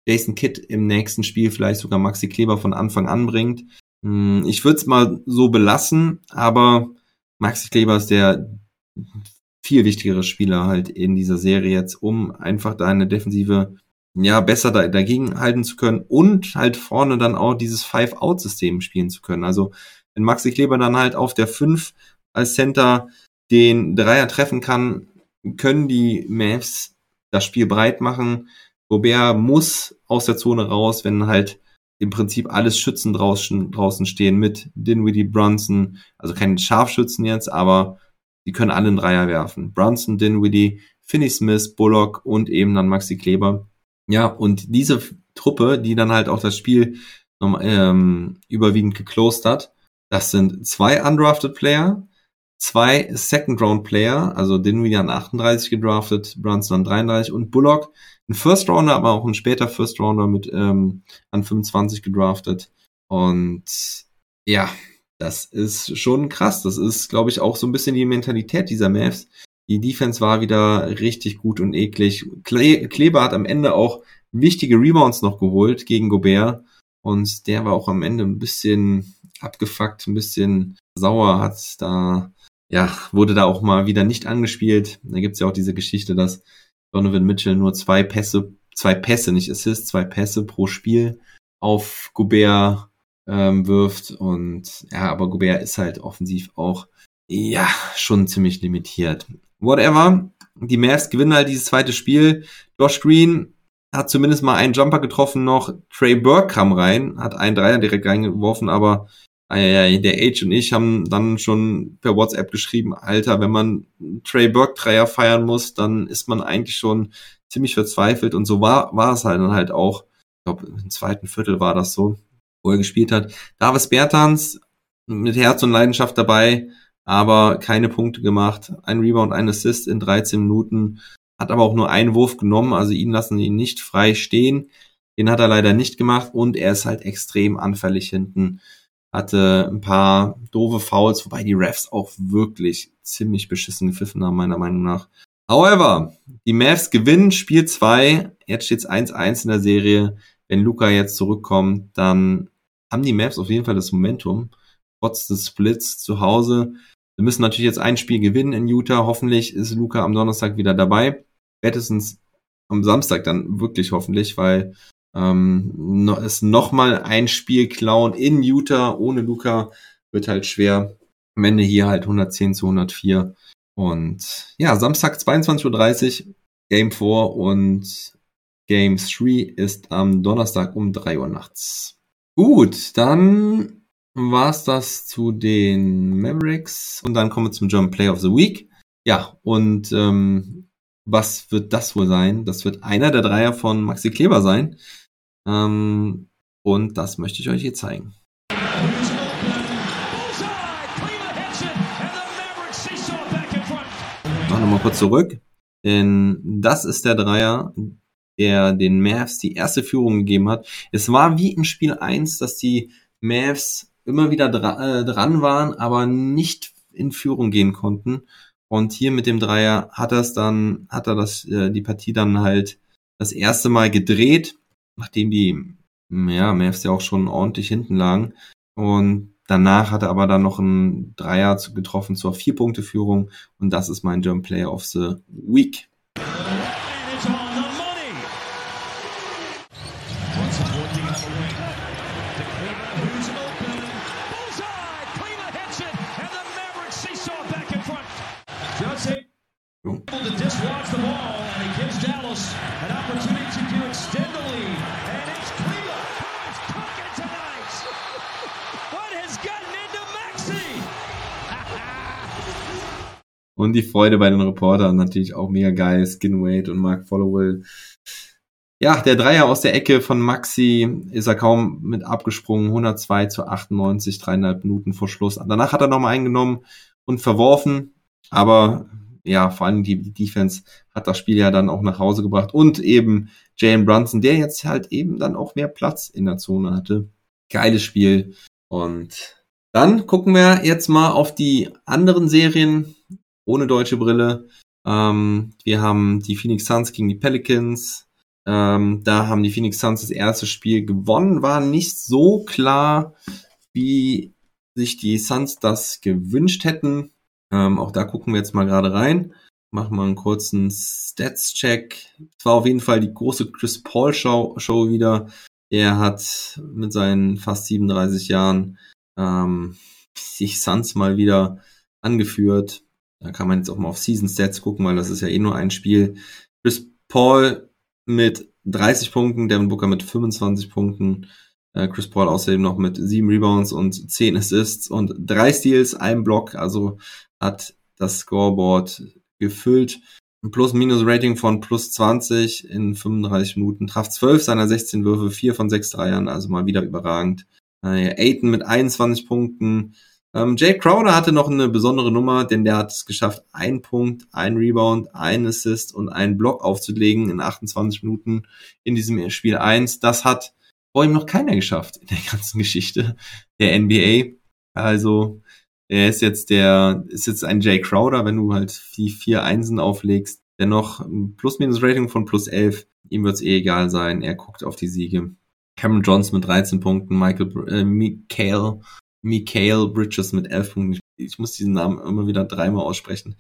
Jason Kidd im nächsten Spiel vielleicht sogar Maxi Kleber von Anfang an bringt. Hm, ich würde es mal so belassen, aber Maxi Kleber ist der viel wichtigere Spieler halt in dieser Serie jetzt, um einfach da eine Defensive ja besser da, dagegen halten zu können und halt vorne dann auch dieses Five-Out-System spielen zu können. Also wenn Maxi Kleber dann halt auf der 5 als Center den Dreier treffen kann, können die Mavs das Spiel breit machen. Gobert muss aus der Zone raus, wenn halt im Prinzip alles Schützen draußen, draußen stehen mit Dinwiddie, Brunson, also keine Scharfschützen jetzt, aber die können alle einen Dreier werfen. Brunson, Dinwiddie, Finney Smith, Bullock und eben dann Maxi Kleber. Ja, und diese Truppe, die dann halt auch das Spiel ähm, überwiegend geclosed hat, das sind zwei undrafted Player, zwei Second Round Player, also Dinwiddie an 38 gedraftet, Brunson an 33 und Bullock ein First Rounder, aber auch ein später First Rounder mit ähm, an 25 gedraftet. Und Ja, das ist schon krass. Das ist, glaube ich, auch so ein bisschen die Mentalität dieser Mavs. Die Defense war wieder richtig gut und eklig. Kle Kleber hat am Ende auch wichtige Rebounds noch geholt gegen Gobert. Und der war auch am Ende ein bisschen abgefuckt, ein bisschen sauer, hat da, ja, wurde da auch mal wieder nicht angespielt. Da gibt's ja auch diese Geschichte, dass Donovan Mitchell nur zwei Pässe, zwei Pässe, nicht Assists, zwei Pässe pro Spiel auf Gobert ähm, wirft. Und ja, aber Gobert ist halt offensiv auch ja schon ziemlich limitiert. Whatever. Die Mavs gewinnen halt dieses zweite Spiel. Josh Green hat zumindest mal einen Jumper getroffen noch. Trey Burke kam rein, hat einen Dreier direkt reingeworfen, aber der Age und ich haben dann schon per WhatsApp geschrieben, Alter, wenn man Trey Burke Dreier feiern muss, dann ist man eigentlich schon ziemlich verzweifelt und so war, war es halt dann halt auch. Ich glaube, im zweiten Viertel war das so wo er gespielt hat. Davis Bertans mit Herz und Leidenschaft dabei, aber keine Punkte gemacht. Ein Rebound, ein Assist in 13 Minuten, hat aber auch nur einen Wurf genommen, also ihn lassen ihn nicht frei stehen. Den hat er leider nicht gemacht und er ist halt extrem anfällig hinten. Hatte ein paar doofe Fouls, wobei die Refs auch wirklich ziemlich beschissen gepfiffen haben, meiner Meinung nach. However, die Mavs gewinnen Spiel 2. Jetzt steht es 1-1 in der Serie. Wenn Luca jetzt zurückkommt, dann haben die Maps auf jeden Fall das Momentum, trotz des Splits zu Hause. Wir müssen natürlich jetzt ein Spiel gewinnen in Utah. Hoffentlich ist Luca am Donnerstag wieder dabei. Spätestens am Samstag dann wirklich hoffentlich, weil ähm, es nochmal ein Spiel klauen in Utah ohne Luca wird halt schwer. Am Ende hier halt 110 zu 104. Und ja, Samstag 22.30 Uhr, Game 4 und Game 3 ist am Donnerstag um 3 Uhr nachts. Gut, dann war's das zu den Mavericks und dann kommen wir zum German Play of the Week. Ja, und ähm, was wird das wohl sein? Das wird einer der Dreier von Maxi Kleber sein. Ähm, und das möchte ich euch hier zeigen. Mach nochmal kurz zurück, denn das ist der Dreier, der den Mavs die erste Führung gegeben hat. Es war wie in Spiel 1, dass die Mavs immer wieder dra äh, dran waren, aber nicht in Führung gehen konnten. Und hier mit dem Dreier hat er es dann, hat er das, äh, die Partie dann halt das erste Mal gedreht, nachdem die ja, Mavs ja auch schon ordentlich hinten lagen. Und danach hat er aber dann noch einen Dreier getroffen zur Vier-Punkte-Führung. Und das ist mein Jump Player of the Week. Und die Freude bei den Reportern natürlich auch mega geil. Skinweight und Mark Followell. Ja, der Dreier aus der Ecke von Maxi ist er kaum mit abgesprungen. 102 zu 98, dreieinhalb Minuten vor Schluss. Danach hat er nochmal eingenommen und verworfen. Aber ja, vor allem die, die Defense hat das Spiel ja dann auch nach Hause gebracht. Und eben Jalen Brunson, der jetzt halt eben dann auch mehr Platz in der Zone hatte. Geiles Spiel. Und dann gucken wir jetzt mal auf die anderen Serien ohne deutsche Brille. Ähm, wir haben die Phoenix Suns gegen die Pelicans. Ähm, da haben die Phoenix Suns das erste Spiel gewonnen, war nicht so klar, wie sich die Suns das gewünscht hätten. Ähm, auch da gucken wir jetzt mal gerade rein. Machen wir einen kurzen Stats-Check. Es war auf jeden Fall die große Chris Paul-Show Show wieder. Er hat mit seinen fast 37 Jahren ähm, die Suns mal wieder angeführt. Da kann man jetzt auch mal auf Season Stats gucken, weil das ist ja eh nur ein Spiel. Chris Paul mit 30 Punkten, Devin Booker mit 25 Punkten, äh, Chris Paul außerdem noch mit 7 Rebounds und 10 Assists und 3 Steals, ein Block, also hat das Scoreboard gefüllt. Plus-Minus-Rating von plus 20 in 35 Minuten, traf 12 seiner 16 Würfe, 4 von 6 Dreiern, also mal wieder überragend. Äh, Aiton mit 21 Punkten, ähm, Jay Crowder hatte noch eine besondere Nummer, denn der hat es geschafft, ein Punkt, ein Rebound, ein Assist und einen Block aufzulegen in 28 Minuten in diesem Spiel 1. Das hat vor ihm noch keiner geschafft in der ganzen Geschichte der NBA. Also er ist jetzt der, ist jetzt ein Jay Crowder, wenn du halt die vier Einsen auflegst, dennoch Plus-Minus-Rating von plus 11. Ihm wird's eh egal sein. Er guckt auf die Siege. Cameron Johnson mit 13 Punkten, Michael, äh, Mikael, Mikael Bridges mit 11 Punkten. Ich, muss diesen Namen immer wieder dreimal aussprechen.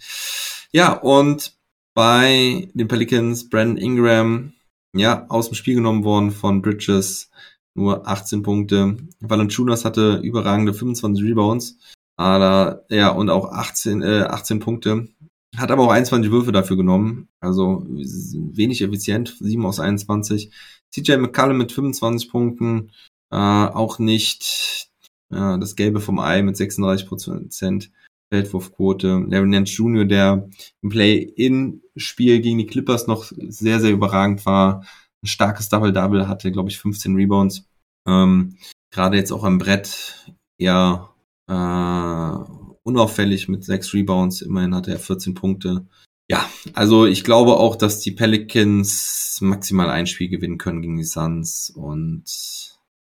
Ja, und bei den Pelicans, Brandon Ingram, ja, aus dem Spiel genommen worden von Bridges, nur 18 Punkte. Valanciunas hatte überragende 25 Rebounds, aber, ja, und auch 18, äh, 18 Punkte. Hat aber auch 21 Würfe dafür genommen, also wenig effizient, 7 aus 21. CJ McCallum mit 25 Punkten, äh, auch nicht äh, das Gelbe vom Ei mit 36 Prozent. Feldwurfquote. Larry Nance Jr., der im Play-In-Spiel gegen die Clippers noch sehr, sehr überragend war. Ein starkes Double-Double hatte, glaube ich, 15 Rebounds. Ähm, Gerade jetzt auch am Brett eher äh, unauffällig mit sechs Rebounds. Immerhin hatte er 14 Punkte. Ja, also ich glaube auch, dass die Pelicans maximal ein Spiel gewinnen können gegen die Suns und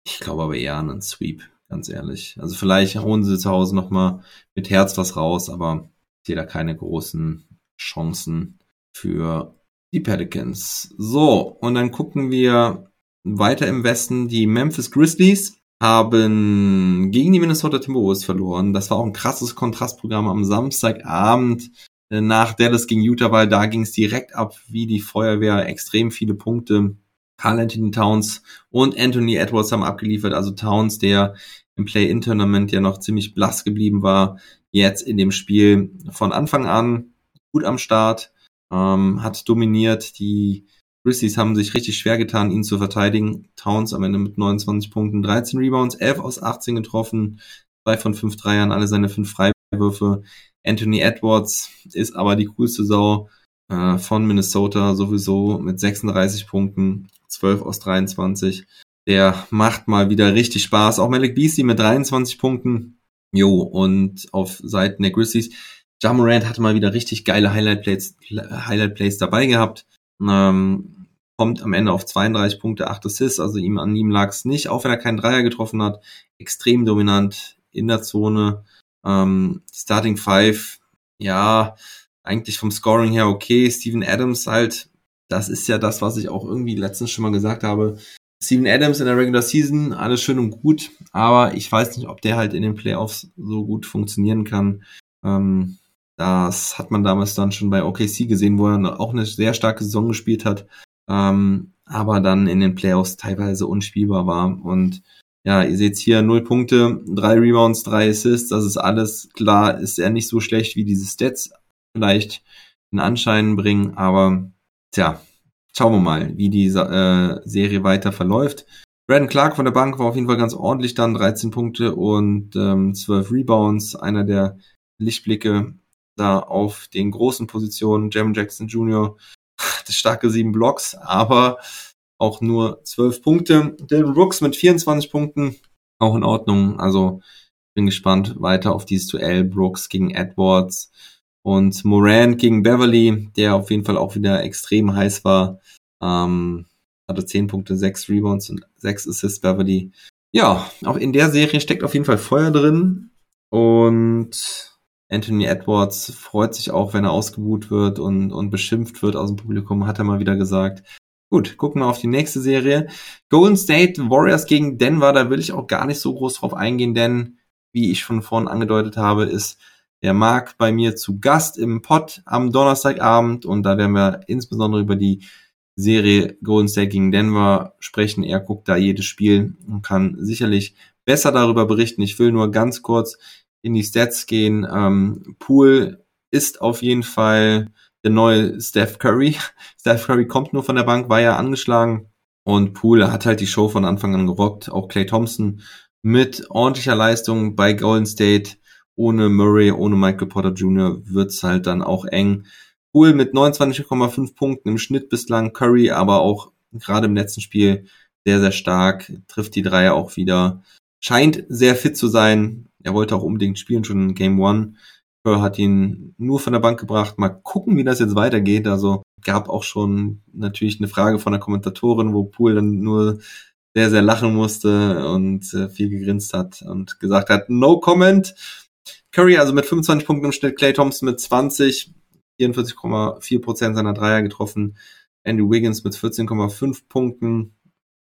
ich glaube aber eher an einen Sweep ganz ehrlich. Also vielleicht holen sie zu Hause nochmal mit Herz was raus, aber ich sehe da keine großen Chancen für die Pelicans. So, und dann gucken wir weiter im Westen. Die Memphis Grizzlies haben gegen die Minnesota Timberwolves verloren. Das war auch ein krasses Kontrastprogramm am Samstagabend äh, nach Dallas gegen Utah, weil da ging es direkt ab wie die Feuerwehr. Extrem viele Punkte. Carl Anthony Towns und Anthony Edwards haben abgeliefert. Also Towns, der im Play-In-Tournament ja noch ziemlich blass geblieben war, jetzt in dem Spiel von Anfang an gut am Start, ähm, hat dominiert. Die Grizzlies haben sich richtig schwer getan, ihn zu verteidigen. Towns am Ende mit 29 Punkten, 13 Rebounds, 11 aus 18 getroffen, zwei von fünf Dreiern, alle seine fünf Freiwürfe. Anthony Edwards ist aber die coolste Sau äh, von Minnesota sowieso mit 36 Punkten, 12 aus 23. Der macht mal wieder richtig Spaß. Auch Malik Beasley mit 23 Punkten. Jo, und auf Seiten der Grizzlies. Jamorant hatte mal wieder richtig geile Highlight Plays, Highlight Plays dabei gehabt. Ähm, kommt am Ende auf 32 Punkte, 8 Assists, also ihm an ihm lag es nicht, auch wenn er keinen Dreier getroffen hat. Extrem dominant in der Zone. Ähm, Starting Five, ja, eigentlich vom Scoring her okay. Steven Adams halt, das ist ja das, was ich auch irgendwie letztens schon mal gesagt habe. Steven Adams in der Regular Season, alles schön und gut, aber ich weiß nicht, ob der halt in den Playoffs so gut funktionieren kann. Ähm, das hat man damals dann schon bei OKC gesehen, wo er auch eine sehr starke Saison gespielt hat, ähm, aber dann in den Playoffs teilweise unspielbar war. Und ja, ihr seht hier null Punkte, drei Rebounds, drei Assists, das ist alles klar, ist er nicht so schlecht, wie diese Stats vielleicht in Anschein bringen, aber tja, schauen wir mal, wie die äh, Serie weiter verläuft. Brandon Clark von der Bank war auf jeden Fall ganz ordentlich dann, 13 Punkte und ähm, 12 Rebounds, einer der Lichtblicke da auf den großen Positionen. Jam Jackson Jr. das starke sieben Blocks, aber auch nur 12 Punkte. Dylan Brooks mit 24 Punkten, auch in Ordnung. Also bin gespannt weiter auf dieses Duell Brooks gegen Edwards. Und Moran gegen Beverly, der auf jeden Fall auch wieder extrem heiß war. Ähm, hatte 10 Punkte, 6 Rebounds und 6 Assists Beverly. Ja, auch in der Serie steckt auf jeden Fall Feuer drin. Und Anthony Edwards freut sich auch, wenn er ausgebuht wird und, und beschimpft wird aus dem Publikum, hat er mal wieder gesagt. Gut, gucken wir auf die nächste Serie. Golden State Warriors gegen Denver, da will ich auch gar nicht so groß drauf eingehen, denn wie ich schon vorhin angedeutet habe, ist der Marc bei mir zu Gast im Pod am Donnerstagabend und da werden wir insbesondere über die Serie Golden State gegen Denver sprechen. Er guckt da jedes Spiel und kann sicherlich besser darüber berichten. Ich will nur ganz kurz in die Stats gehen. Ähm, Pool ist auf jeden Fall der neue Steph Curry. Steph Curry kommt nur von der Bank, war ja angeschlagen und Pool hat halt die Show von Anfang an gerockt. Auch Clay Thompson mit ordentlicher Leistung bei Golden State ohne Murray, ohne Michael Porter Jr. wird's halt dann auch eng. Poole mit 29,5 Punkten im Schnitt bislang, Curry aber auch gerade im letzten Spiel sehr, sehr stark, trifft die Dreier auch wieder, scheint sehr fit zu sein. Er wollte auch unbedingt spielen, schon in Game One. Kerr hat ihn nur von der Bank gebracht. Mal gucken, wie das jetzt weitergeht. Also gab auch schon natürlich eine Frage von der Kommentatorin, wo Poole dann nur sehr, sehr lachen musste und äh, viel gegrinst hat und gesagt hat, no comment. Curry also mit 25 Punkten im Schnitt, Clay Thompson mit 20, 44,4 Prozent seiner Dreier getroffen, Andy Wiggins mit 14,5 Punkten,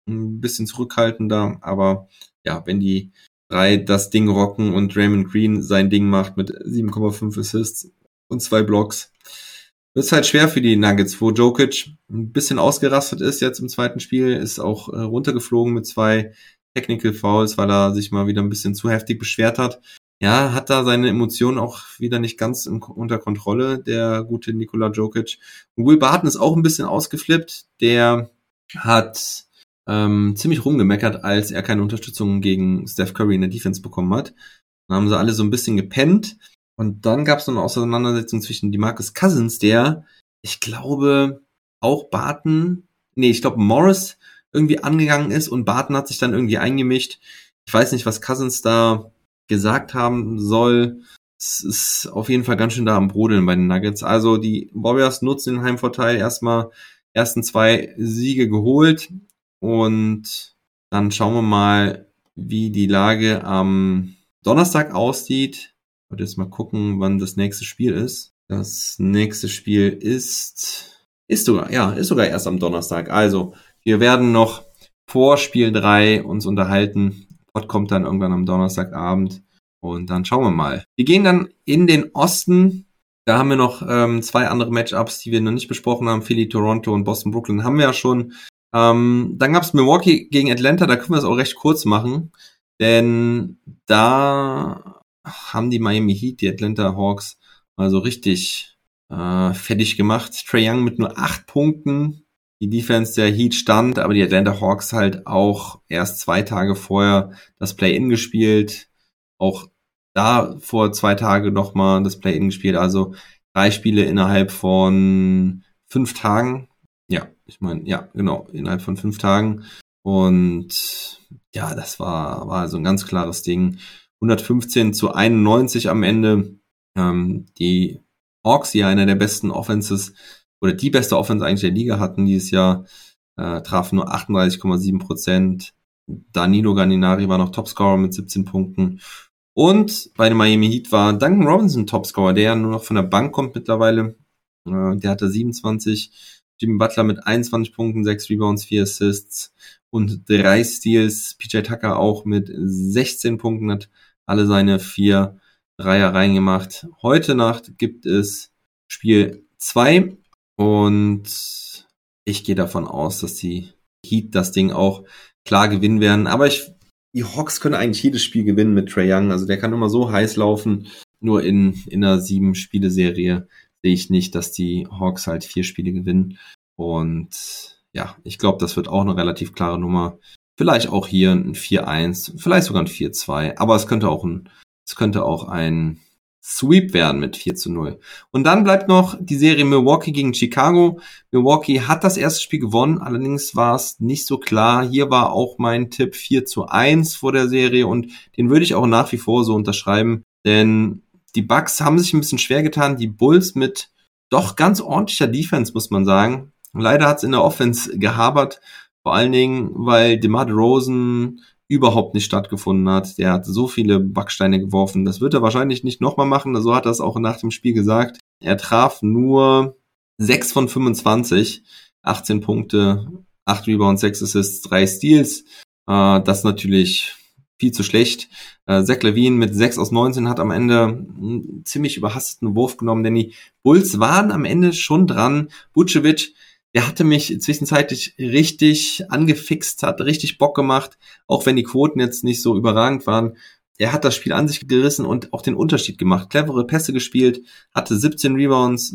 ein bisschen zurückhaltender, aber ja, wenn die drei das Ding rocken und Raymond Green sein Ding macht mit 7,5 Assists und zwei Blocks, wird es halt schwer für die Nuggets, wo Jokic ein bisschen ausgerastet ist jetzt im zweiten Spiel, ist auch äh, runtergeflogen mit zwei Technical Fouls, weil er sich mal wieder ein bisschen zu heftig beschwert hat. Ja, hat da seine Emotionen auch wieder nicht ganz in, unter Kontrolle, der gute Nikola Jokic. Will Barton ist auch ein bisschen ausgeflippt. Der hat ähm, ziemlich rumgemeckert, als er keine Unterstützung gegen Steph Curry in der Defense bekommen hat. Dann haben sie alle so ein bisschen gepennt. Und dann gab es noch eine Auseinandersetzung zwischen Demarcus Cousins, der, ich glaube, auch Barton, nee, ich glaube Morris irgendwie angegangen ist und Barton hat sich dann irgendwie eingemischt. Ich weiß nicht, was Cousins da gesagt haben soll. Es ist auf jeden Fall ganz schön da am Brodeln bei den Nuggets. Also die Warriors nutzen den Heimvorteil erstmal ersten zwei Siege geholt und dann schauen wir mal, wie die Lage am Donnerstag aussieht. Ich wollte jetzt mal gucken, wann das nächste Spiel ist. Das nächste Spiel ist, ist sogar, ja, ist sogar erst am Donnerstag. Also, wir werden noch vor Spiel 3 uns unterhalten. Pod kommt dann irgendwann am Donnerstagabend. Und dann schauen wir mal. Wir gehen dann in den Osten. Da haben wir noch ähm, zwei andere Matchups, die wir noch nicht besprochen haben. Philly, Toronto und Boston, Brooklyn haben wir ja schon. Ähm, dann gab es Milwaukee gegen Atlanta, da können wir es auch recht kurz machen, denn da haben die Miami Heat, die Atlanta Hawks, mal so richtig äh, fertig gemacht. Trey Young mit nur acht Punkten. Die Defense der Heat stand, aber die Atlanta Hawks halt auch erst zwei Tage vorher das Play-In gespielt. Auch da vor zwei Tagen nochmal das Play-In gespielt. Also drei Spiele innerhalb von fünf Tagen ja, ich meine, ja, genau, innerhalb von fünf Tagen. Und ja, das war, war so ein ganz klares Ding. 115 zu 91 am Ende. Ähm, die Hawks, ja einer der besten Offenses oder die beste Offense eigentlich der Liga hatten dieses Jahr, äh, trafen nur 38,7 Prozent. Danilo Gallinari war noch Topscorer mit 17 Punkten. Und bei den Miami Heat war Duncan Robinson Topscorer, der ja nur noch von der Bank kommt mittlerweile. Äh, der hatte 27 Jimmy Butler mit 21 Punkten, 6 Rebounds, 4 Assists und 3 Steals. PJ Tucker auch mit 16 Punkten, hat alle seine vier Dreier reingemacht. Heute Nacht gibt es Spiel 2 und ich gehe davon aus, dass die Heat das Ding auch klar gewinnen werden. Aber ich, die Hawks können eigentlich jedes Spiel gewinnen mit Trey Young. Also der kann immer so heiß laufen. Nur in, in einer sieben Spiele-Serie sehe ich nicht, dass die Hawks halt vier Spiele gewinnen. Und ja, ich glaube, das wird auch eine relativ klare Nummer. Vielleicht auch hier ein 4-1, vielleicht sogar ein 4-2, aber es könnte auch ein, es könnte auch ein Sweep werden mit 4 zu 0. Und dann bleibt noch die Serie Milwaukee gegen Chicago. Milwaukee hat das erste Spiel gewonnen, allerdings war es nicht so klar. Hier war auch mein Tipp 4 zu 1 vor der Serie und den würde ich auch nach wie vor so unterschreiben, denn die Bucks haben sich ein bisschen schwer getan, die Bulls mit doch ganz ordentlicher Defense, muss man sagen. Leider hat es in der Offense gehabert, vor allen Dingen, weil DeMar Rosen überhaupt nicht stattgefunden hat. Der hat so viele Backsteine geworfen. Das wird er wahrscheinlich nicht nochmal machen. So hat er es auch nach dem Spiel gesagt. Er traf nur 6 von 25, 18 Punkte, 8 Rebounds, 6 Assists, 3 Steals. Äh, das natürlich viel zu schlecht. Äh, Zach Levine mit 6 aus 19 hat am Ende einen ziemlich überhasteten Wurf genommen, denn die Bulls waren am Ende schon dran. Vucevic, der hatte mich zwischenzeitlich richtig angefixt, hat richtig Bock gemacht, auch wenn die Quoten jetzt nicht so überragend waren. Er hat das Spiel an sich gerissen und auch den Unterschied gemacht. Clevere Pässe gespielt, hatte 17 Rebounds,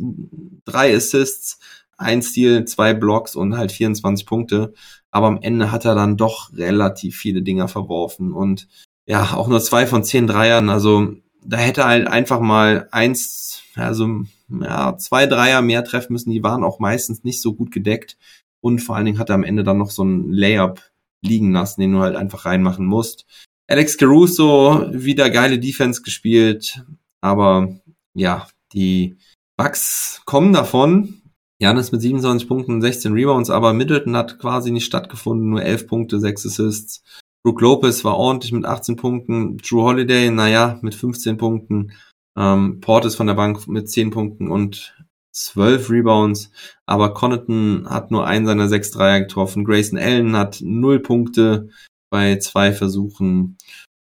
3 Assists, ein Steal, zwei Blocks und halt 24 Punkte. Aber am Ende hat er dann doch relativ viele Dinger verworfen und ja, auch nur zwei von zehn Dreiern. Also da hätte er halt einfach mal eins, also ja, zwei Dreier mehr treffen müssen. Die waren auch meistens nicht so gut gedeckt. Und vor allen Dingen hat er am Ende dann noch so ein Layup liegen lassen, den du halt einfach reinmachen musst. Alex Caruso wieder geile Defense gespielt, aber ja, die Bucks kommen davon Janis mit 27 Punkten, 16 Rebounds, aber Middleton hat quasi nicht stattgefunden, nur 11 Punkte, 6 Assists. Brook Lopez war ordentlich mit 18 Punkten, Drew Holiday, naja, mit 15 Punkten, ähm, Portis von der Bank mit 10 Punkten und 12 Rebounds, aber Connaughton hat nur einen seiner sechs Dreier getroffen. Grayson Allen hat 0 Punkte bei zwei Versuchen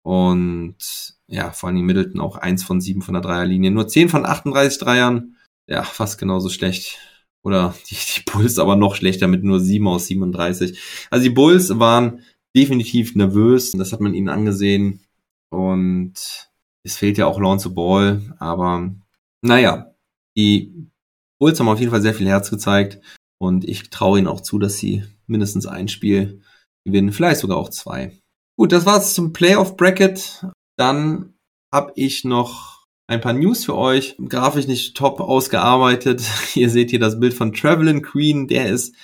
und ja, vor allem Middleton auch eins von sieben von der Dreierlinie. Nur 10 von 38 Dreiern, ja, fast genauso schlecht oder die, die Bulls aber noch schlechter mit nur 7 aus 37. Also die Bulls waren definitiv nervös, das hat man ihnen angesehen und es fehlt ja auch Lonzo Ball, aber naja, die Bulls haben auf jeden Fall sehr viel Herz gezeigt und ich traue ihnen auch zu, dass sie mindestens ein Spiel gewinnen, vielleicht sogar auch zwei. Gut, das war's zum Playoff Bracket. Dann habe ich noch ein paar News für euch. Grafisch nicht top ausgearbeitet. Ihr seht hier das Bild von Travelin Queen. Der ist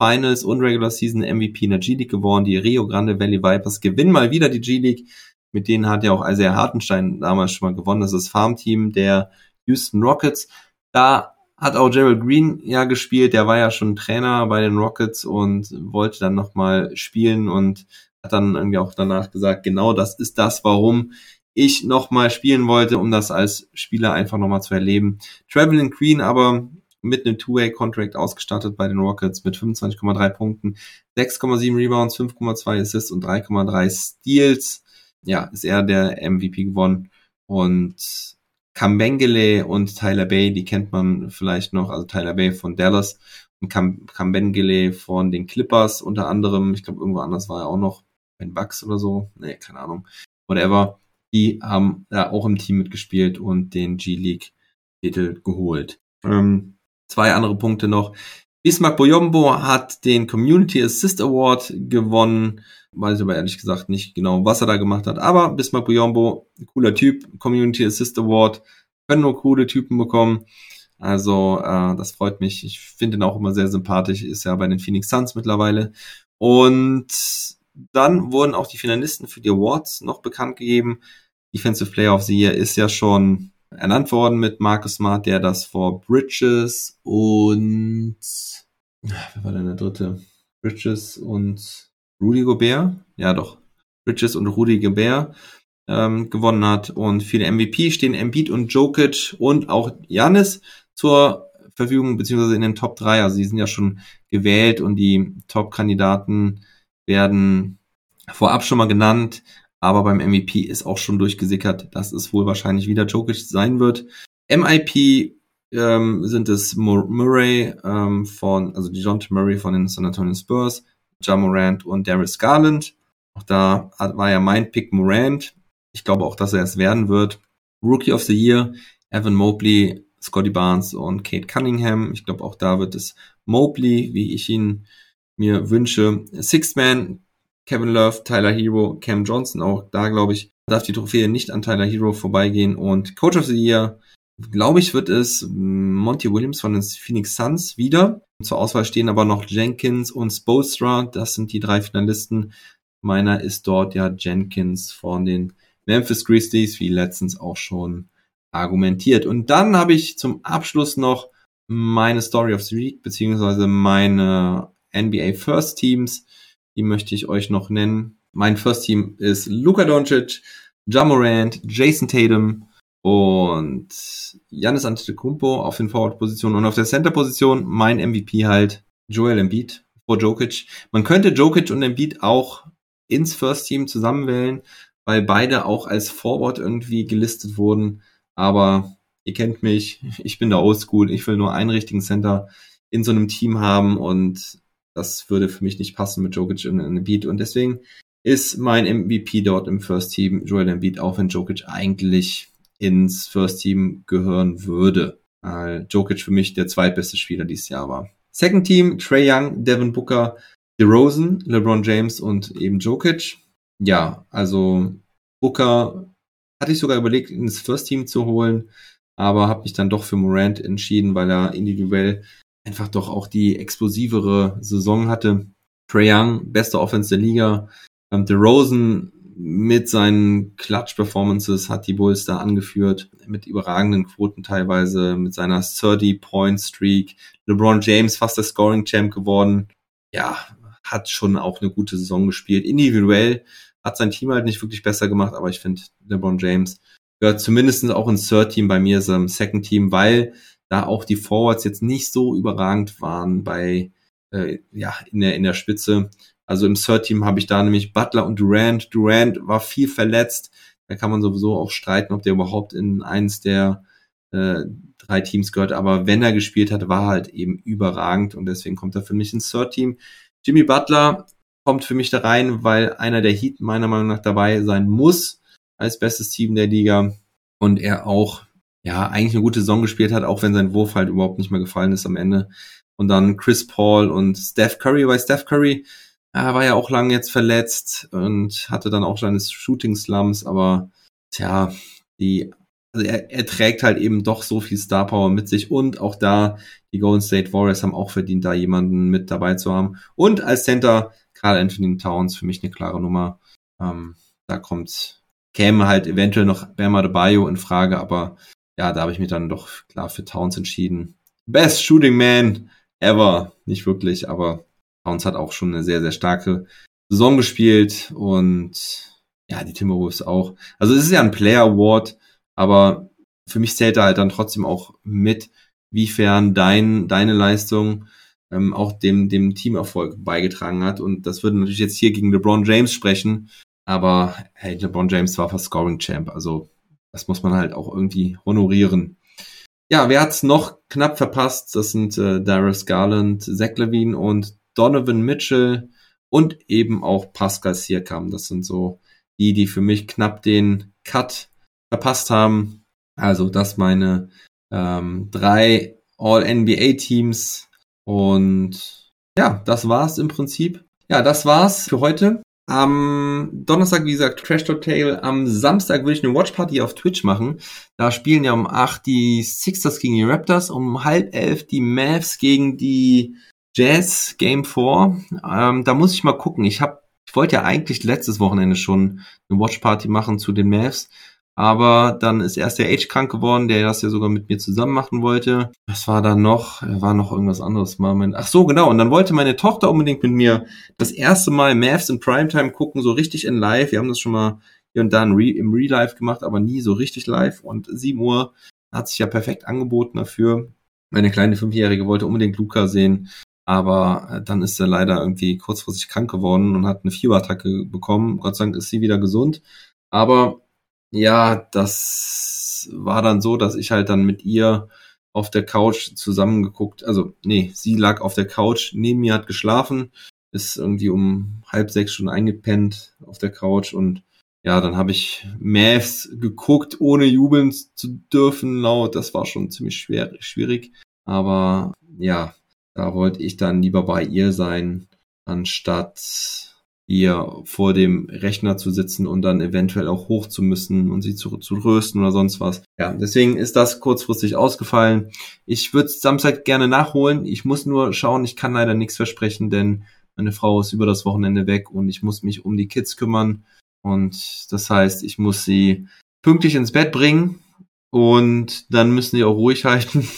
Finals und Regular Season MVP in der G-League geworden. Die Rio Grande Valley Vipers gewinnen mal wieder die G-League. Mit denen hat ja auch Isaiah Hartenstein damals schon mal gewonnen. Das ist das Farmteam der Houston Rockets. Da hat auch Gerald Green ja gespielt. Der war ja schon Trainer bei den Rockets und wollte dann nochmal spielen und hat dann irgendwie auch danach gesagt, genau das ist das, warum ich nochmal spielen wollte, um das als Spieler einfach nochmal zu erleben. Traveling Queen aber mit einem Two-Way-Contract ausgestattet bei den Rockets mit 25,3 Punkten, 6,7 Rebounds, 5,2 Assists und 3,3 Steals. Ja, ist er der MVP gewonnen. Und Kambengele und Tyler Bay, die kennt man vielleicht noch, also Tyler Bay von Dallas und Kambengele von den Clippers unter anderem. Ich glaube, irgendwo anders war er auch noch, Ben Bucks oder so. Nee, keine Ahnung. Whatever die haben da auch im Team mitgespielt und den G-League-Titel geholt. Ähm, zwei andere Punkte noch. Bismarck Boyombo hat den Community Assist Award gewonnen. Weiß ich aber ehrlich gesagt nicht genau, was er da gemacht hat. Aber Bismarck Boyombo, cooler Typ, Community Assist Award, können nur coole Typen bekommen. Also äh, das freut mich. Ich finde ihn auch immer sehr sympathisch. Ist ja bei den Phoenix Suns mittlerweile. Und dann wurden auch die Finalisten für die Awards noch bekannt gegeben. Defensive Player of the Year ist ja schon ernannt worden mit Marcus Smart, der das vor Bridges und wer war denn der dritte? Bridges und Rudy Gobert? Ja, doch. Bridges und Rudy Gobert ähm, gewonnen hat. Und für den MVP stehen Embiid und Jokic und auch Janis zur Verfügung, beziehungsweise in den Top 3. Also die sind ja schon gewählt und die Top-Kandidaten werden vorab schon mal genannt, aber beim MVP ist auch schon durchgesickert, dass es wohl wahrscheinlich wieder Jokic sein wird. MIP ähm, sind es Murray ähm, von, also DeJounte Murray von den San Antonio Spurs, Ja Morant und Darius Garland. Auch da war ja mein Pick Morant. Ich glaube auch, dass er es werden wird. Rookie of the Year, Evan Mobley, Scotty Barnes und Kate Cunningham. Ich glaube auch da wird es Mobley, wie ich ihn mir wünsche. Sixth Man, Kevin Love, Tyler Hero, Cam Johnson, auch da glaube ich, darf die Trophäe nicht an Tyler Hero vorbeigehen. Und Coach of the Year, glaube ich, wird es Monty Williams von den Phoenix Suns wieder. Zur Auswahl stehen aber noch Jenkins und Spolstra. Das sind die drei Finalisten. Meiner ist dort ja Jenkins von den Memphis Grizzlies, wie letztens auch schon argumentiert. Und dann habe ich zum Abschluss noch meine Story of the Week, beziehungsweise meine NBA First Teams. Die möchte ich euch noch nennen. Mein First Team ist Luka Doncic, Jamorant, Jason Tatum und Janis Antetokounmpo auf den Forward-Positionen und auf der Center-Position mein MVP halt Joel Embiid vor Jokic. Man könnte Jokic und Embiid auch ins First Team zusammenwählen, weil beide auch als Forward irgendwie gelistet wurden. Aber ihr kennt mich, ich bin da oldschool, ich will nur einen richtigen Center in so einem Team haben und das würde für mich nicht passen mit Jokic und Embiid. Und deswegen ist mein MVP dort im First Team Joel Embiid, auch wenn Jokic eigentlich ins First Team gehören würde. Weil Jokic für mich der zweitbeste Spieler dieses Jahr war. Second Team, Trey Young, Devin Booker, DeRozan, LeBron James und eben Jokic. Ja, also Booker hatte ich sogar überlegt, ins First Team zu holen, aber habe mich dann doch für Morant entschieden, weil er individuell einfach doch auch die explosivere Saison hatte. Trae Young, beste Offense der Liga. Ähm, DeRozan mit seinen Clutch-Performances hat die Bulls da angeführt, mit überragenden Quoten teilweise, mit seiner 30-Point-Streak. LeBron James fast der Scoring-Champ geworden. Ja, hat schon auch eine gute Saison gespielt. Individuell hat sein Team halt nicht wirklich besser gemacht, aber ich finde, LeBron James gehört zumindest auch ins Third-Team bei mir, im Second-Team, weil da auch die Forwards jetzt nicht so überragend waren bei, äh, ja, in der, in der Spitze. Also im Third-Team habe ich da nämlich Butler und Durant. Durant war viel verletzt. Da kann man sowieso auch streiten, ob der überhaupt in eins der äh, drei Teams gehört. Aber wenn er gespielt hat, war halt eben überragend und deswegen kommt er für mich ins Third-Team. Jimmy Butler kommt für mich da rein, weil einer der Heat meiner Meinung nach dabei sein muss als bestes Team der Liga und er auch ja eigentlich eine gute Saison gespielt hat, auch wenn sein Wurf halt überhaupt nicht mehr gefallen ist am Ende. Und dann Chris Paul und Steph Curry, weil Steph Curry er war ja auch lange jetzt verletzt und hatte dann auch seine Shooting Slums, aber tja, die also er, er trägt halt eben doch so viel Star Power mit sich und auch da die Golden State Warriors haben auch verdient, da jemanden mit dabei zu haben. Und als Center Carl Anthony Towns für mich eine klare Nummer. Ähm, da kommt käme halt eventuell noch Bama de Bayo in Frage, aber ja, da habe ich mich dann doch klar für Towns entschieden. Best Shooting Man ever, nicht wirklich, aber Towns hat auch schon eine sehr sehr starke Saison gespielt und ja, die Timberwolves auch. Also es ist ja ein Player Award aber für mich zählt da halt dann trotzdem auch mit, wiefern dein, deine Leistung ähm, auch dem, dem Teamerfolg beigetragen hat. Und das würde natürlich jetzt hier gegen LeBron James sprechen. Aber hey, LeBron James war fast Scoring Champ. Also das muss man halt auch irgendwie honorieren. Ja, wer hat's noch knapp verpasst? Das sind äh, Darius Garland, Zach Levine und Donovan Mitchell und eben auch Pascal Siakam. Das sind so die, die für mich knapp den Cut verpasst haben. Also das meine ähm, drei All-NBA-Teams. Und ja, das war's im Prinzip. Ja, das war's für heute. Am Donnerstag, wie gesagt, Trash Talk Tale. Am Samstag will ich eine Watchparty auf Twitch machen. Da spielen ja um acht die Sixers gegen die Raptors, um halb elf die Mavs gegen die Jazz Game 4. Ähm, da muss ich mal gucken. Ich hab, ich wollte ja eigentlich letztes Wochenende schon eine Watchparty machen zu den Mavs. Aber dann ist erst der Age krank geworden, der das ja sogar mit mir zusammen machen wollte. Was war da noch? War noch irgendwas anderes mal. Ach so, genau. Und dann wollte meine Tochter unbedingt mit mir das erste Mal Mavs in Primetime gucken, so richtig in live. Wir haben das schon mal hier und da im Real Life gemacht, aber nie so richtig live. Und 7 Uhr hat sich ja perfekt angeboten dafür. Meine kleine Fünfjährige wollte unbedingt Luca sehen. Aber äh, dann ist er leider irgendwie kurzfristig krank geworden und hat eine Fieberattacke bekommen. Gott sei Dank ist sie wieder gesund. Aber ja, das war dann so, dass ich halt dann mit ihr auf der Couch zusammengeguckt, also nee, sie lag auf der Couch, neben mir hat geschlafen, ist irgendwie um halb sechs schon eingepennt auf der Couch und ja, dann habe ich Mavs geguckt, ohne jubeln zu dürfen laut. Das war schon ziemlich schwer, schwierig. Aber ja, da wollte ich dann lieber bei ihr sein, anstatt ihr vor dem Rechner zu sitzen und dann eventuell auch hoch zu müssen und sie zu, zu rösten oder sonst was. Ja, deswegen ist das kurzfristig ausgefallen. Ich würde Samstag gerne nachholen. Ich muss nur schauen, ich kann leider nichts versprechen, denn meine Frau ist über das Wochenende weg und ich muss mich um die Kids kümmern. Und das heißt, ich muss sie pünktlich ins Bett bringen und dann müssen sie auch ruhig halten.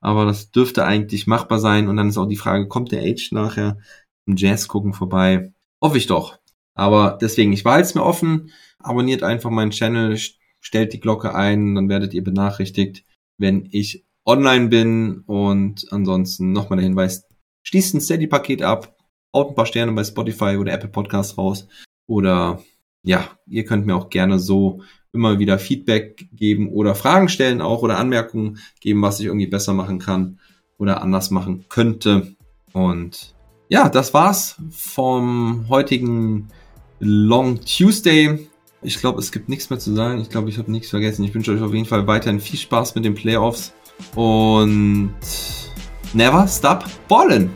Aber das dürfte eigentlich machbar sein. Und dann ist auch die Frage, kommt der Age nachher im Jazz gucken vorbei? Hoffe ich doch. Aber deswegen, ich behalte es mir offen. Abonniert einfach meinen Channel, stellt die Glocke ein, dann werdet ihr benachrichtigt, wenn ich online bin. Und ansonsten nochmal der Hinweis, schließt ein Steady-Paket ab, haut ein paar Sterne bei Spotify oder Apple Podcasts raus. Oder ja, ihr könnt mir auch gerne so immer wieder Feedback geben oder Fragen stellen auch oder Anmerkungen geben, was ich irgendwie besser machen kann oder anders machen könnte. Und ja, das war's vom heutigen Long Tuesday. Ich glaube, es gibt nichts mehr zu sagen. Ich glaube, ich habe nichts vergessen. Ich wünsche euch auf jeden Fall weiterhin viel Spaß mit den Playoffs und never stop ballin'.